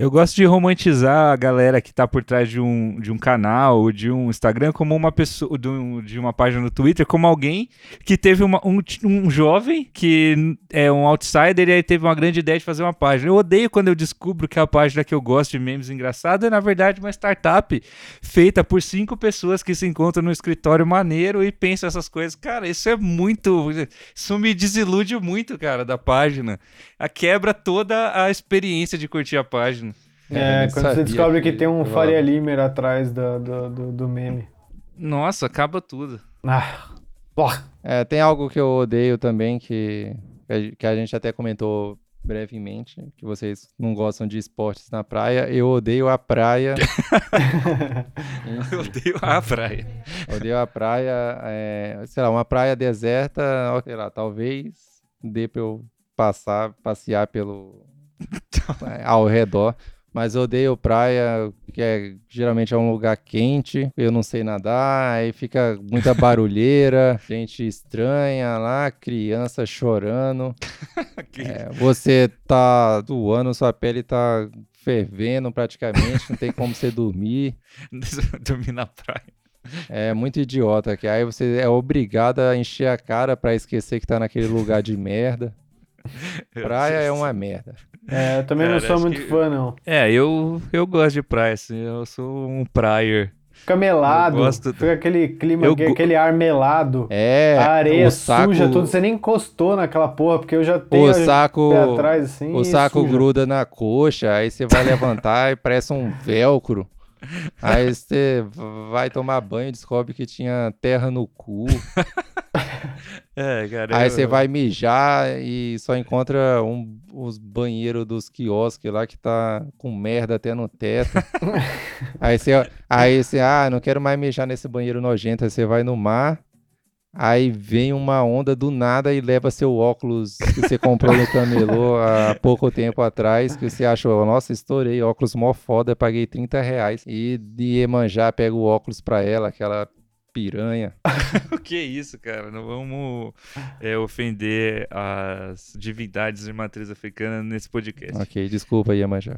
Eu gosto de romantizar a galera que tá por trás de um, de um canal ou de um Instagram como uma pessoa, de, um- de uma página no Twitter, como alguém que teve uma- um, um jovem que é um outsider e aí teve uma grande ideia de fazer uma página. Eu odeio quando eu descubro que a página que eu gosto de memes engraçados é, na verdade, uma startup feita por cinco pessoas que se encontram no escritório maneiro e pensam essas coisas. Cara, isso é muito. Isso me desilude muito, cara, da página. A quebra toda a experiência de curtir a página. É, nem quando você descobre que, que tem um rolava. Faria Limer atrás do, do, do, do meme. Nossa, acaba tudo. Ah, porra. É, tem algo que eu odeio também, que, que a- gente até comentou brevemente, que vocês não gostam de esportes na praia. Eu odeio a praia. [laughs] Eu odeio a praia. Odeio a praia, é, sei lá, uma praia deserta, sei lá, talvez dê pra eu passar, passear pelo [laughs] é, ao redor, mas eu odeio praia, que é, geralmente é um lugar quente, eu não sei nadar, aí fica muita [laughs] barulheira, gente estranha lá, criança chorando, [laughs] é, você tá suando, sua pele tá fervendo praticamente, não tem como você dormir. [laughs] Dormir na praia. É muito idiota, que aí você é obrigado a encher a cara pra esquecer que tá naquele lugar de merda. Praia é uma merda. É, eu também não Cara, sou acho muito que- fã, não. É, eu, eu gosto de praia, assim. Eu sou um prayer. Fica melado, gosto- fica aquele clima, Eu aquele, ar melado. É, a areia o saco, suja, tudo. Você nem encostou naquela porra, porque eu já tenho o saco, pé atrás, assim. o saco suja. gruda na coxa, aí você vai levantar e parece um velcro. Aí você vai tomar banho e descobre que tinha terra no cu. [laughs] É, cara. Aí eu- você vai mijar e só encontra um, os banheiros dos quiosques lá que tá com merda até no teto. [laughs] aí você, aí você, ah, não quero mais mijar nesse banheiro nojento. Aí você vai no mar, aí vem uma onda do nada e leva seu óculos que você comprou no camelô [laughs] há pouco tempo atrás, que você achou, nossa, estourei, óculos mó foda, paguei 30 reais. E de Iemanjá pega o óculos pra ela, aquela piranha. [laughs] O que é isso, cara? Não vamos é, ofender as divindades de matriz africana nesse podcast. Ok, desculpa, Iemanjá.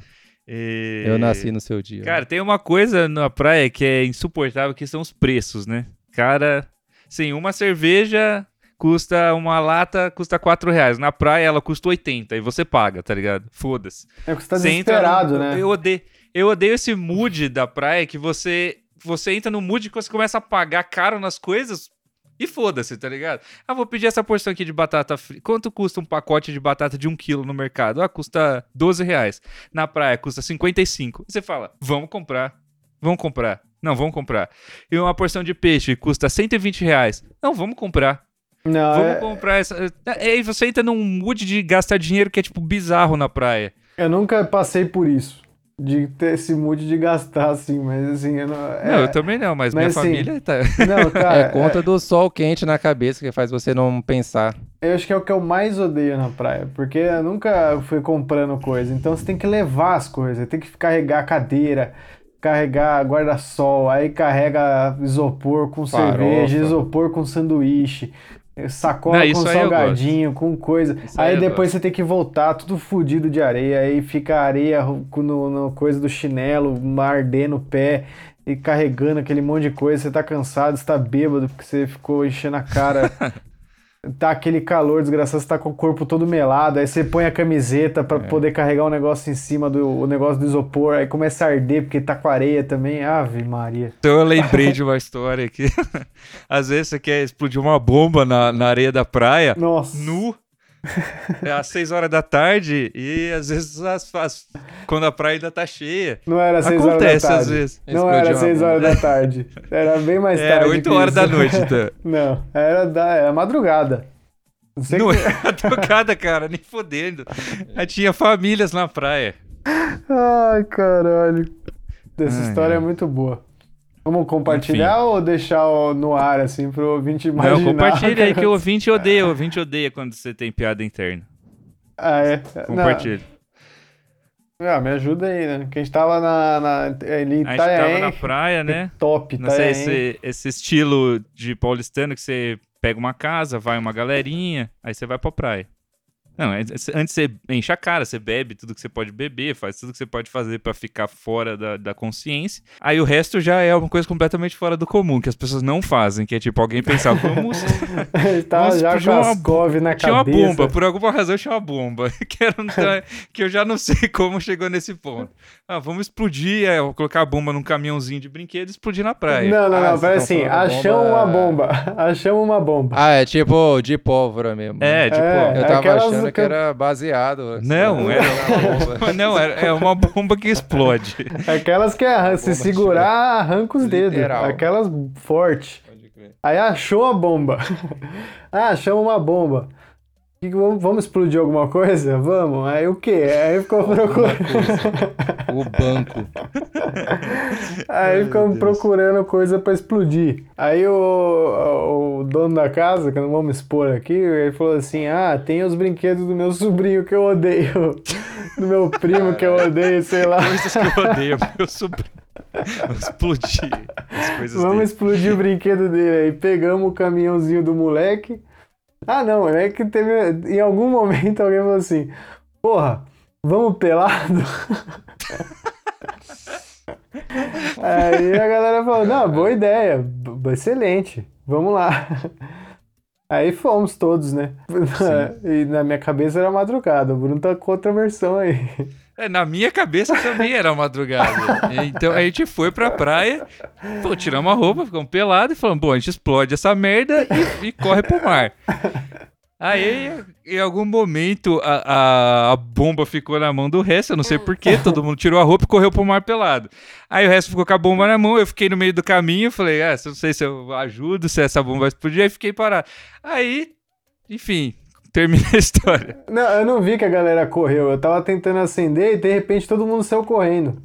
E- Eu nasci no seu dia. Cara, tem uma coisa na praia que é insuportável, que são os preços, né? Cara, sim, uma cerveja custa, uma lata custa 4 reais. Na praia ela custa 80 e você paga, tá ligado? Foda-se. É porque você tá Você entra desesperado, né? Eu odeio, eu odeio esse mood da praia que você você entra no mood que você começa a pagar caro nas coisas e foda-se, tá ligado? Ah, vou pedir essa porção aqui de batata frita. Quanto custa um pacote de batata de um quilo no mercado? Ah, custa 12 reais. Na praia custa 55. Você fala, vamos comprar. Vamos comprar. Não, vamos comprar. E uma porção de peixe custa 120 reais. Não, vamos comprar. Não, Vamos é- comprar essa. E aí você entra num mood de gastar dinheiro que é, tipo, bizarro na praia. eu nunca passei por isso. De ter esse mood de gastar, assim, mas assim, eu não. é- Não, eu também não, mas, minha mas, assim, família tá. Não, [laughs] cara, É conta do sol quente na cabeça que faz você não pensar. Eu acho que é o que eu mais odeio na praia, porque eu nunca fui comprando coisa. Então você tem que levar as coisas, tem que carregar a cadeira, carregar guarda-sol, aí carrega isopor com Farofa. cerveja, isopor com sanduíche, sacola Não, com salgadinho, com coisa. Isso aí aí depois gosto. você tem que voltar, tudo fudido de areia, aí fica a areia no, no coisa do chinelo, ardendo o pé. E carregando aquele monte de coisa, você tá cansado, você tá bêbado porque você ficou enchendo a cara [laughs] tá aquele calor desgraçado, você tá com o corpo todo melado, aí você põe a camiseta pra poder carregar o negócio em cima do o negócio do isopor, aí começa a arder porque tá com areia também. Ave Maria. Então eu lembrei de uma história aqui. [laughs] Às vezes você quer explodir uma bomba na, na areia da praia, Nossa. nu, é às 6 horas da tarde, e às vezes as, as- quando a praia ainda tá cheia. Não era 6 horas da Acontece tarde. às vezes. Não era Explodiu uma 6 horas da tarde. Era bem mais tarde. Era 8 que horas da noite, então. [laughs] Não, era, da, era madrugada. Não sei Não que- era [laughs] tocada, cara, nem fodendo. Aí tinha famílias na praia. Ai, caralho. Essa Ai, história é muito boa. Vamos compartilhar ou deixar no ar, assim, pro ouvinte imaginar? Não, compartilha aí que o ouvinte [laughs] odeia. O ouvinte odeia quando você tem piada interna. Ah, é? Compartilha. Não, ah, me ajuda aí, né? Que a gente tava na... na ali, A gente tá tava na praia, né? [laughs] Top, Não tá sei, esse, esse estilo de paulistano que você pega uma casa, vai uma galerinha, aí você vai pra praia. Não, é- é- antes você enche a cara, você bebe tudo que você pode beber, faz tudo que você pode fazer pra ficar fora da, da consciência. Aí o resto já é uma coisa completamente fora do comum, que as pessoas não fazem, que é tipo alguém pensar, vamos. tava Nossa, já podia com uma- na Tinha uma cabeça. bomba, por alguma razão tinha uma bomba. [laughs] Que, era um [laughs] que eu já não sei como chegou nesse ponto. Ah, vamos explodir, é, vou colocar a bomba num caminhãozinho de brinquedo e explodir na praia. Não, não, Ah, não, vocês pera assim, achamos bomba- uma bomba. [laughs] achamos uma bomba. Ah, é tipo de pólvora mesmo. É, tipo, É. Eu tava aquelas achando que- que era baseado. Não, Você era jogar bomba. [laughs] Não, é, é uma bomba que explode. Aquelas que arran- se segurar, arranca os dedos. Literal. Aquelas forte. Pode crer. Aí achou a bomba. [laughs] ah, achamos uma bomba. Vamos, explodir alguma coisa? Vamos. Aí o quê? Aí ficou procurando. O banco. [laughs] Aí ficamos procurando coisa pra explodir. Aí o, o dono da casa, que não vamos expor aqui, ele falou assim: Ah, tem os brinquedos do meu sobrinho que eu odeio. [laughs] Do meu primo que eu odeio, sei lá. Coisas que eu [laughs] odeio, meu sobrinho. Vamos explodir as coisas Vamos dele. explodir o brinquedo dele. Aí pegamos o caminhãozinho do moleque. Ah, não, é que teve. Em algum momento alguém falou assim: Porra, vamos pelado? [laughs] Aí a galera falou: Não, boa ideia, b- excelente, vamos lá. Aí fomos todos, né? [laughs] E na minha cabeça era madrugada. O Bruno tá com outra versão aí. É, na minha cabeça também era madrugada. Então a gente foi pra praia, pô, tiramos a roupa, ficamos pelados e falamos, bom, a gente explode essa merda e, e corre pro mar. Aí, em algum momento, a, a, a bomba ficou na mão do resto, eu não sei porquê, todo mundo tirou a roupa e correu pro mar pelado. Aí o resto ficou com a bomba na mão, eu fiquei no meio do caminho, falei, ah, não sei se eu ajudo, se essa bomba vai explodir, aí fiquei parado. Aí, enfim, termina a história. Não, eu não vi que a galera correu. Eu tava tentando acender e de repente todo mundo saiu correndo.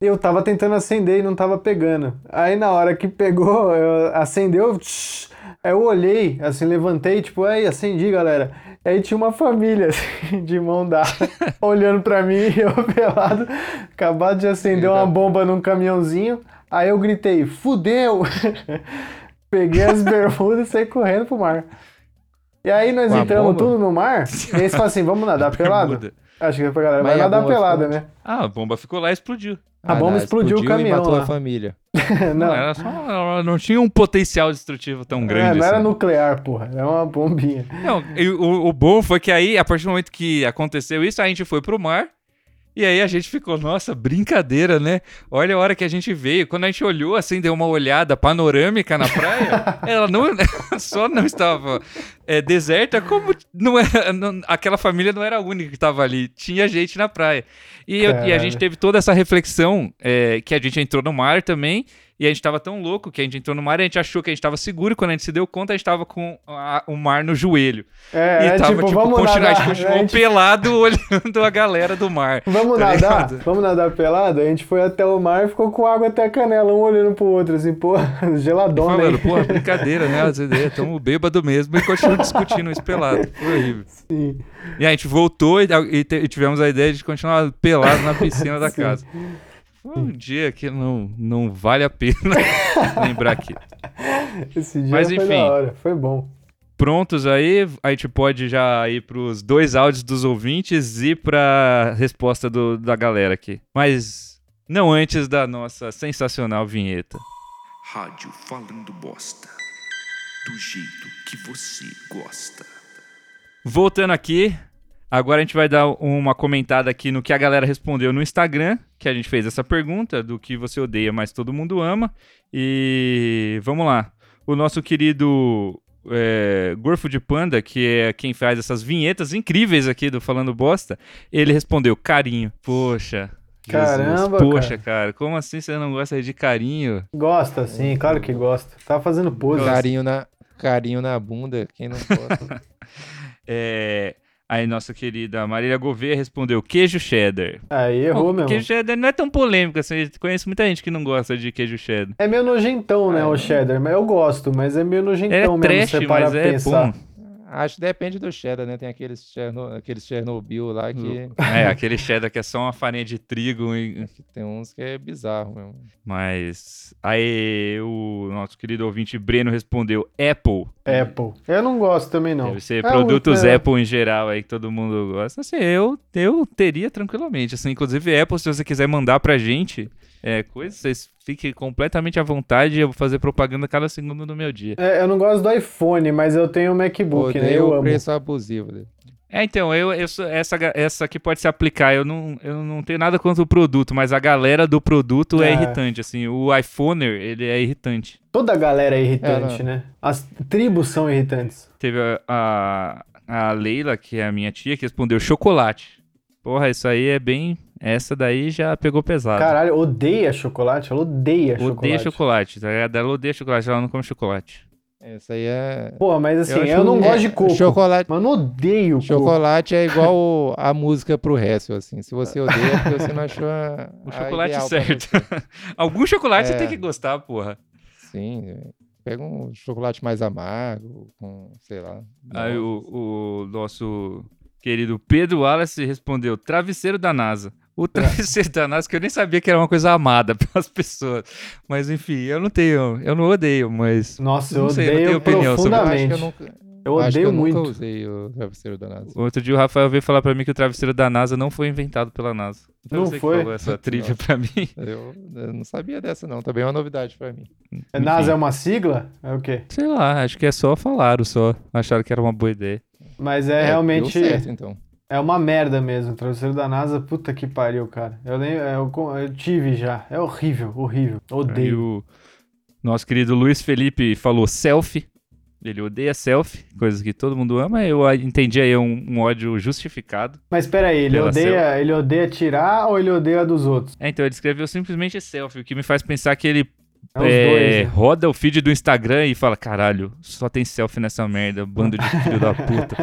Eu tava tentando acender e não tava pegando. Aí na hora que pegou, eu- acendeu, tsh, eu olhei, assim, levantei, tipo, aí acendi, galera. Aí tinha uma família, [laughs] assim, de mão dada, [laughs] olhando pra mim, [laughs] eu pelado, acabado de acender uma bomba num caminhãozinho. Aí eu gritei, fudeu! Peguei as bermudas e saí correndo pro mar. E aí nós Com a entramos bomba? tudo no mar, e eles falaram assim, vamos nadar [laughs] pelado? Acho que a galera vai nadar pelada, ficou- né? Ah, a bomba ficou lá e explodiu. A bomba não, explodiu o e caminhão matou lá. a família. [laughs] Não, não, era só, ela não tinha um potencial destrutivo tão é, grande não era assim. nuclear, porra, era uma bombinha. Não, e o, o bom foi que aí, a partir do momento que aconteceu isso, a gente foi pro mar. E aí a gente ficou, nossa, brincadeira, né? Olha a hora que a gente veio. Quando a gente olhou, assim, deu uma olhada panorâmica na praia, [laughs] ela não só não estava é, deserta, como não era, não- aquela família não era a única que estava ali. Tinha gente na praia. E, eu- e a gente teve toda essa reflexão é, que a gente entrou no mar também. E a gente tava tão louco que a gente entrou no mar e a gente achou que a gente tava seguro. E quando a gente se deu conta, a gente tava com a- o mar no joelho. É, e é tava, tipo, tipo, vamos continu- a nadar. gente continuou a gente- pelado [laughs] olhando a galera do mar. Vamos tá nadar? ligado? Vamos nadar pelado? A gente foi até o mar e ficou com água até a canela, um olhando pro outro, assim, pô, [laughs] geladona Falando, aí. porra, brincadeira, né? Ideias, tamo bêbado mesmo e [laughs] continuamos discutindo isso pelado. Foi horrível. Sim. E a gente voltou e, e e tivemos a ideia de continuar pelado na piscina da [laughs] Sim. casa. Foi um dia que não, não vale a pena [laughs] lembrar aqui. Esse dia Mas, foi enfim. da hora, foi bom. Prontos aí, a gente pode já ir pros dois áudios dos ouvintes e pra resposta do- da galera aqui. Mas não antes da nossa sensacional vinheta. Rádio Falando Bosta. Do jeito que você gosta. Voltando aqui, agora a gente vai dar uma comentada aqui no que a galera respondeu no Instagram, que a gente fez essa pergunta do que você odeia, mas todo mundo ama. E vamos lá. O nosso querido é, Gorfo de Panda, que é quem faz essas vinhetas incríveis aqui do Falando Bosta, ele respondeu carinho. Poxa. Jesus. Caramba, Poxa, cara. cara, como assim você não gosta de carinho? Gosta, sim, claro que gosta. Tava fazendo pose. Carinho na, carinho na bunda, quem não gosta. [laughs] É, aí nossa querida Marília Gouveia respondeu queijo cheddar. Aí errou Bom, mesmo. Queijo cheddar não é tão polêmico assim. Conheço muita gente que não gosta de queijo cheddar. É meio nojentão, né, É. o cheddar. Mas eu gosto, mas é meio É nojentão mesmo, trash, você parar mas é pensar. bom. Acho que depende do cheddar, né? Tem aqueles, Cherno, aqueles Chernobyl lá que, [laughs] É, aquele cheddar que é só uma farinha de trigo. e- que tem uns que é bizarro mesmo. Mas aí o nosso querido ouvinte Breno respondeu Apple. Apple. Eu não gosto também, não. Deve ser É, produtos é. Apple em geral aí que todo mundo gosta. Assim, eu, eu teria tranquilamente. Assim, inclusive Apple, se você quiser mandar pra gente é, coisas, vocês fiquem completamente à vontade. Eu vou fazer propaganda cada segundo do meu dia. É, eu não gosto do iPhone, mas eu tenho o MacBook, né? Eu o amo. preço abusivo dele. É, então, eu, eu sou- essa, essa aqui pode se aplicar. Eu não, eu não tenho nada contra o produto, mas a galera do produto é, É. irritante. Assim, o iPhoner, ele é irritante. Toda a galera é irritante, É, né? As tribos são irritantes. Teve a, a, a Leila, que é a minha tia, que respondeu chocolate. Porra, isso aí é bem. Essa daí já pegou pesado. Caralho, odeia chocolate? Ela odeia chocolate. odeia chocolate. Tá ligado? Ela odeia chocolate, ela não come chocolate. Essa aí é. Porra, mas assim, eu, acho- não é, gosto de coco. Chocolate, Mas eu não odeio coco. chocolate é igual o- a música pro Hessel, assim. Se você [laughs] odeia, é porque você não achou a, O a chocolate certo. você. [laughs] Algum chocolate você É. tem que gostar, porra. Sim, é. pega um chocolate mais amargo, com, sei lá. Aí o, o nosso querido Pedro Wallace respondeu: travesseiro da NASA. O travesseiro [laughs] da NASA, que eu nem sabia que era uma coisa amada [laughs] pelas pessoas. Mas enfim, eu não tenho, eu não odeio, mas. Nossa, eu Não sei, não odeio tenho opinião sobre- Eu profundamente. eu Eu, nunca, eu acho que odeio eu muito. nunca usei o travesseiro da NASA. Outro dia o Rafael veio falar pra mim que o travesseiro da NASA não foi inventado pela NASA. Então Não você que foi? falou essa trivia Não. pra mim. [laughs] Eu, eu não sabia dessa, não. Também é uma novidade pra mim. É, NASA Enfim. é uma sigla? É o quê? Sei lá, acho que é só falaram só. Acharam que era uma boa ideia. Mas é, É, realmente. Deu certo, então. É uma merda mesmo. O travesseiro da NASA, puta que pariu, cara. Eu, nem, eu, eu tive já. É horrível, horrível. Odeio. o nosso querido Luiz Felipe falou selfie. Ele odeia selfie, coisa que todo mundo ama. Eu entendi aí um, um ódio justificado. Mas peraí, ele odeia, ele odeia tirar ou ele odeia dos outros? É, então ele escreveu simplesmente selfie, o que me faz pensar que ele É é, dois, né? roda o feed do Instagram e fala: caralho, só tem selfie nessa merda, bando de filho da puta.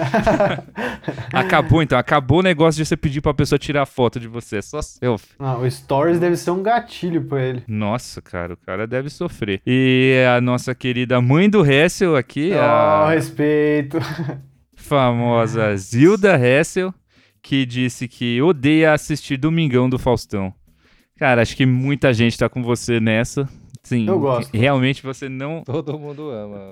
[laughs] acabou então, acabou o negócio de você pedir pra pessoa tirar foto de você, é só selfie. Não, o Stories deve ser um gatilho pra ele. Nossa, cara, o cara deve sofrer. E a nossa querida mãe do Hessel aqui, Ó, a respeito. famosa Zilda Hessel, que disse que odeia assistir Domingão do Faustão. Cara, acho que muita gente tá com você nessa. Sim, Eu gosto. realmente você não. [laughs] Todo mundo ama.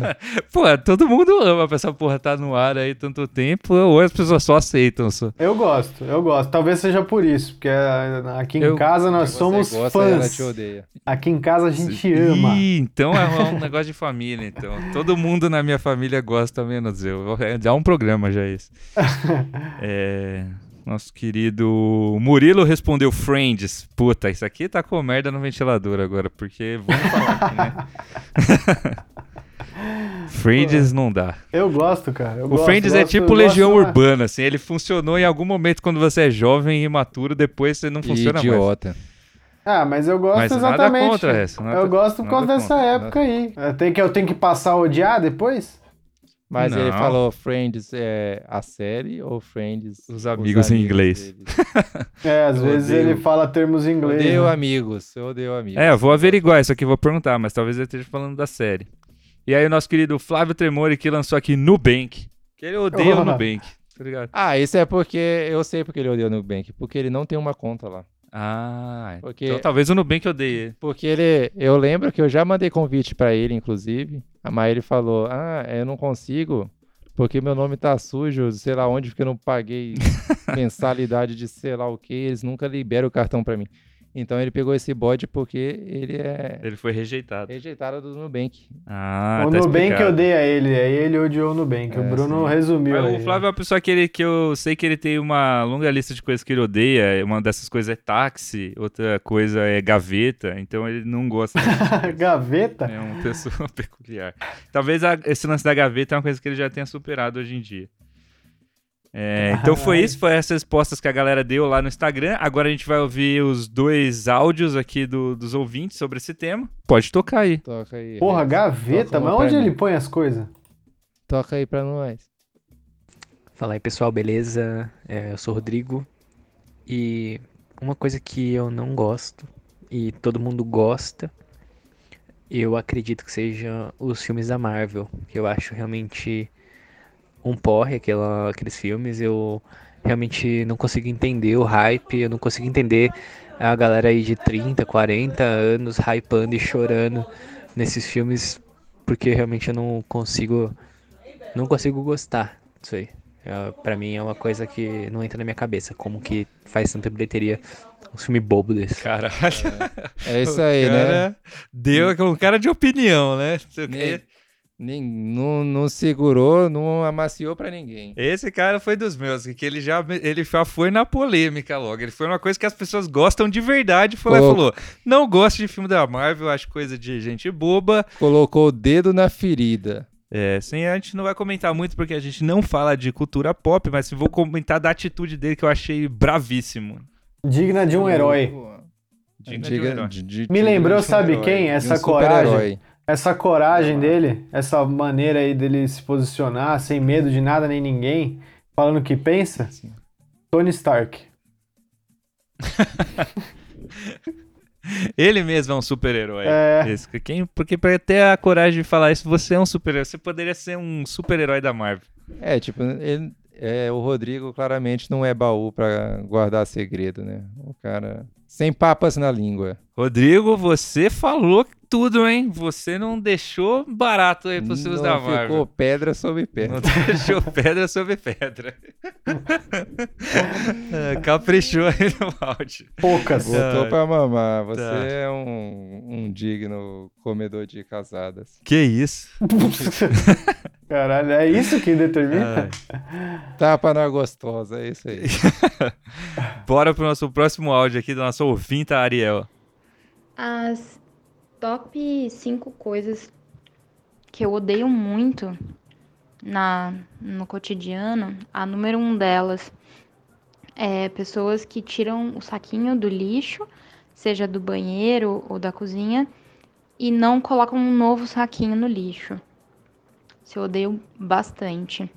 [laughs] Pô, todo mundo ama pra essa porra tá no ar aí tanto tempo, ou as pessoas só aceitam só. Eu gosto, eu gosto. Talvez seja por isso, porque ah, aqui em Eu- casa nós Você somos gosta, ela fãs. te odeia. Aqui em casa a gente ama. Ih, então é um [laughs] negócio de família, então. Todo mundo na minha família gosta, menos eu. Dá um programa já isso. É, nosso querido Murilo respondeu Friends. Puta, isso aqui tá com merda no ventilador agora, porque vamos falar aqui, né? [laughs] Friends não dá. Eu gosto, cara. Eu O gosto, Friends é gosto- tipo gosto Legião mais. Urbana, assim, ele funcionou em algum momento quando você é jovem e imaturo, depois você não funciona mais. Idiota. Ah, mas eu gosto Mas nada exatamente. contra essa, nada- eu gosto por nada causa dessa contra, época aí. Eu tenho que, eu tenho que passar a odiar depois? Mas ele Não. falou Friends é a série ou Friends Os amigos em inglês. [laughs] É, às Eu vezes odeio- ele fala termos em inglês. Odeio né? amigos, eu odeio amigos. É, eu vou averiguar isso aqui, vou perguntar, mas talvez ele esteja falando da série. E aí o nosso querido Flávio Tremori que lançou aqui Nubank. Que ele odeia o Oh. Nubank, tá? Ah, isso é porque eu sei porque ele odeia o Nubank, porque ele não tem uma conta lá. Ah, Porque- então talvez o Nubank odeie. Porque ele, eu lembro que eu já mandei convite pra ele, inclusive. Mas ele falou: "Ah, eu não consigo porque meu nome tá sujo, sei lá onde, porque eu não paguei [laughs] mensalidade de sei lá o que, eles nunca liberam o cartão pra mim". Então ele pegou esse bode porque ele é Ele foi rejeitado. rejeitado do Nubank. Ah, o tá Nubank explicado. odeia ele, aí ele odiou o Nubank. o É, Bruno sim. resumiu Mas aí. O Flávio é uma pessoa que, ele, que eu sei que ele tem uma longa lista de coisas que ele odeia. Uma dessas coisas é táxi, outra coisa é gaveta. Então ele não gosta disso. [laughs] Gaveta? É uma pessoa [laughs] peculiar. Talvez a- esse lance da gaveta é uma coisa que ele já tenha superado hoje em dia. É, então foi isso, foi essas respostas que a galera deu lá no Instagram. Agora a gente vai ouvir os dois áudios aqui do- dos ouvintes sobre esse tema. Pode tocar aí. Toca aí. Porra, gaveta? Mas onde ele põe as coisas? Toca aí pra nós. Fala aí pessoal, beleza? É, eu sou o Rodrigo e uma coisa que eu não gosto e todo mundo gosta, eu acredito que seja os filmes da Marvel, que eu acho realmente um porre aquela, aqueles filmes, eu realmente não consigo entender o hype, eu não consigo entender a galera aí de 30, 40 anos hypando e chorando nesses filmes, porque realmente eu não consigo não consigo gostar disso aí. É, Pra mim é uma coisa que não entra na minha cabeça. Como que faz tanta bilheteria um filme bobo desse. Caralho. É isso aí, né? Deu um cara de opinião, né? Nem- não, não segurou, não amaciou pra ninguém. Esse cara foi dos meus, que ele já, ele já foi na polêmica logo. Ele foi uma coisa que as pessoas gostam de verdade. Foi e falou: não gosto de filme da Marvel, acho coisa de gente boba. Colocou o dedo na ferida. É, sim, a gente não vai comentar muito porque a gente não fala de cultura pop, mas vou comentar da atitude dele que eu achei bravíssimo. Digna de um herói. Digna de um herói. de- de- Me lembrou, de um sabe herói, quem? um Essa super-herói. coragem. Essa coragem dele, essa maneira aí dele se posicionar sem medo de nada nem ninguém, falando o que pensa, Tony Stark. Ele mesmo é um super-herói. É. Quem, porque pra ter a coragem de falar isso, você é um super-herói. Você poderia ser um super-herói da Marvel. É, tipo, ele, é, o Rodrigo claramente não é baú pra guardar segredo, né? O cara sem papas na língua. Rodrigo, você falou tudo, hein? Você não deixou barato aí pros seus da não Marvel. ficou pedra sobre pedra. Não [laughs] deixou pedra sobre pedra. É, [laughs] caprichou aí no áudio. Poucas. Botou pra mamar. Você Tá. é um, um digno comedor de casadas. Que isso? [laughs] Caralho, é isso que determina? Tapa na gostosa, é isso aí. [laughs] Bora pro nosso próximo áudio aqui do nosso ouvinta Ariel. As top 5 coisas que eu odeio muito na, no cotidiano, a número um delas é pessoas que tiram o saquinho do lixo, seja do banheiro ou da cozinha, e não colocam um novo saquinho no lixo. Isso eu odeio bastante.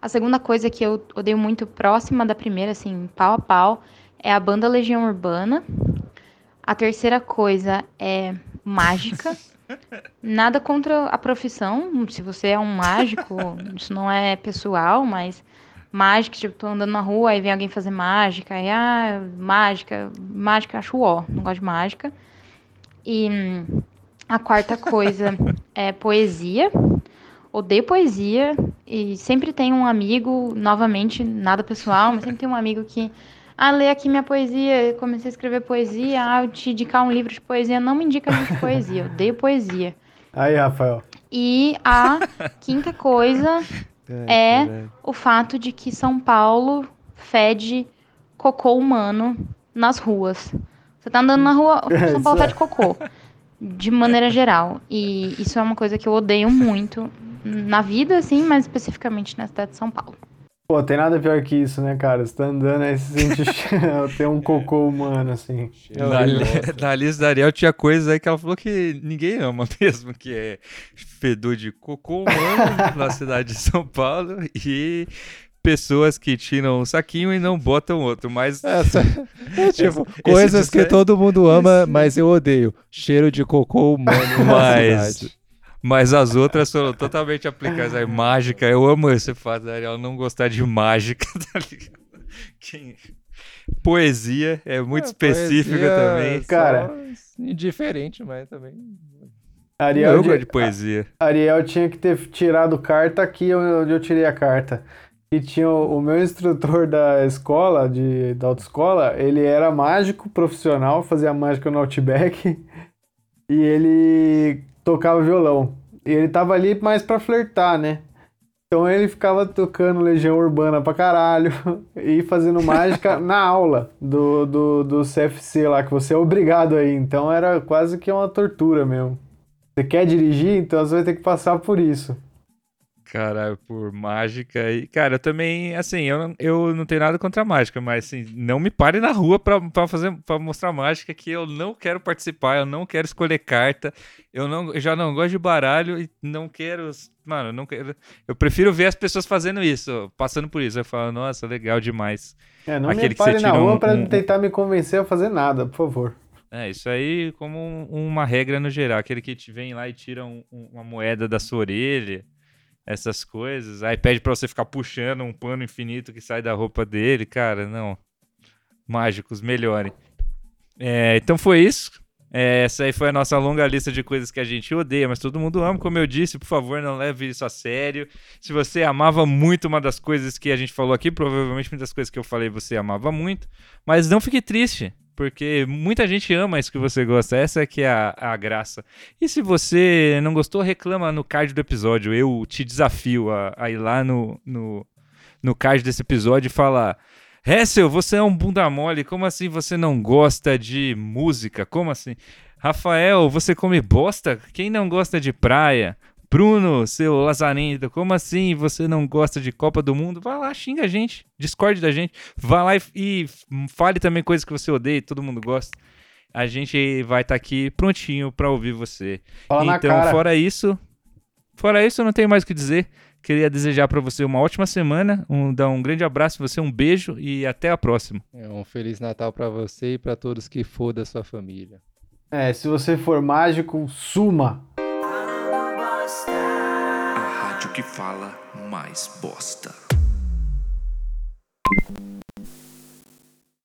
A segunda coisa que eu odeio muito próxima da primeira, assim, pau a pau, é a banda Legião Urbana. A terceira coisa é mágica. [laughs] Nada contra a profissão. Se você é um mágico, [laughs] isso não é pessoal, mas mágica, tipo, tô andando na rua, aí vem alguém fazer mágica, aí, ah, mágica, mágica, acho ó, não gosto de mágica. E hum, a quarta coisa [laughs] é poesia. Odeio poesia e sempre tem um amigo, novamente, nada pessoal, mas sempre tem um amigo que ah, lê aqui minha poesia, eu comecei a escrever poesia, ah, eu te indicar um livro de poesia. Não me indica livro de poesia, eu odeio poesia. Aí, Rafael. E a [laughs] quinta coisa é o fato de que São Paulo fede cocô humano nas ruas. Você tá andando na rua, [laughs] São Paulo fede cocô. De maneira geral. E isso é uma coisa que eu odeio muito na vida, assim, mas especificamente na cidade de São Paulo. Pô, tem nada pior que isso, né, cara? Você tá andando aí, você sente [laughs] tem um cocô humano, assim. Na, li- [laughs] na lista da Ariel tinha coisas aí que ela falou que ninguém ama [laughs] mesmo, que é fedor de cocô humano na cidade de São Paulo e pessoas que tiram um saquinho e não botam outro, mas Essa, [laughs] é tipo, Esse- coisas esse que disser- todo mundo ama, mas eu odeio. Cheiro de cocô humano Mas, mas as outras foram totalmente aplicadas. Aí, mágica, eu amo esse fato da Ariel não gostar de mágica, [laughs] tá ligado? Quem- Poesia é muito É, específica poesia também. Cara. Indiferente, mas também. Ariel, eu gosto de poesia. Ariel tinha que ter tirado carta aqui onde eu tirei a carta. Que tinha o, o meu instrutor da escola, de, da autoescola, ele era mágico profissional, fazia mágica no Outback [laughs] e ele tocava violão. E ele tava ali mais pra flertar, né? Então ele ficava tocando Legião Urbana pra caralho [laughs] e fazendo mágica [laughs] na aula do, do, do CFC lá, que você é obrigado aí. Então era quase que uma tortura mesmo. Você quer dirigir, então você vai ter que passar por isso. Caralho, por mágica. E, cara, eu também, assim, eu, não- eu não tenho nada contra a mágica, mas assim, não me pare na rua pra, pra fazer para mostrar mágica que eu não quero participar, eu não quero escolher carta, eu não eu já não gosto de baralho e não quero, mano, eu não quero. Eu prefiro ver as pessoas fazendo isso, passando por isso. Eu falo, nossa, legal demais. É, não Aquele me pare na rua um- pra um- tentar me convencer a fazer nada, por favor. É, isso aí como um- uma regra no geral, aquele que te vem lá e tira um- uma moeda da sua orelha, essas coisas, aí pede pra você ficar puxando um pano infinito que sai da roupa dele, cara, não. Mágicos, melhorem. É, então foi isso. É, essa aí foi a nossa longa lista de coisas que a gente odeia, mas todo mundo ama, como eu disse, por favor, não leve isso a sério. Se você amava muito uma das coisas que a gente falou aqui, provavelmente muitas coisas que eu falei você amava muito, mas não fique triste, porque muita gente ama isso que você gosta, essa é que é a, a graça. E se você não gostou, reclama no card do episódio, eu te desafio a, a ir lá no, no, no card desse episódio e falar... Hessel, você é um bunda mole, como assim você não gosta de música? Como assim? Rafael, você come bosta? Quem não gosta de praia? Bruno, seu lazarento, como assim você não gosta de Copa do Mundo? Vai lá, xinga a gente, discorde da gente. Vai lá e, e fale também coisas que você odeia e todo mundo gosta. A gente vai estar aqui prontinho pra ouvir você. Fala na então, cara. fora isso, fora isso, eu não tenho mais o que dizer. Queria desejar pra você uma ótima semana, um, dar um grande abraço pra você, um beijo e até a próxima. É um Feliz Natal pra você e pra todos que for da sua família. É, se você for mágico, suma. A rádio que fala mais bosta.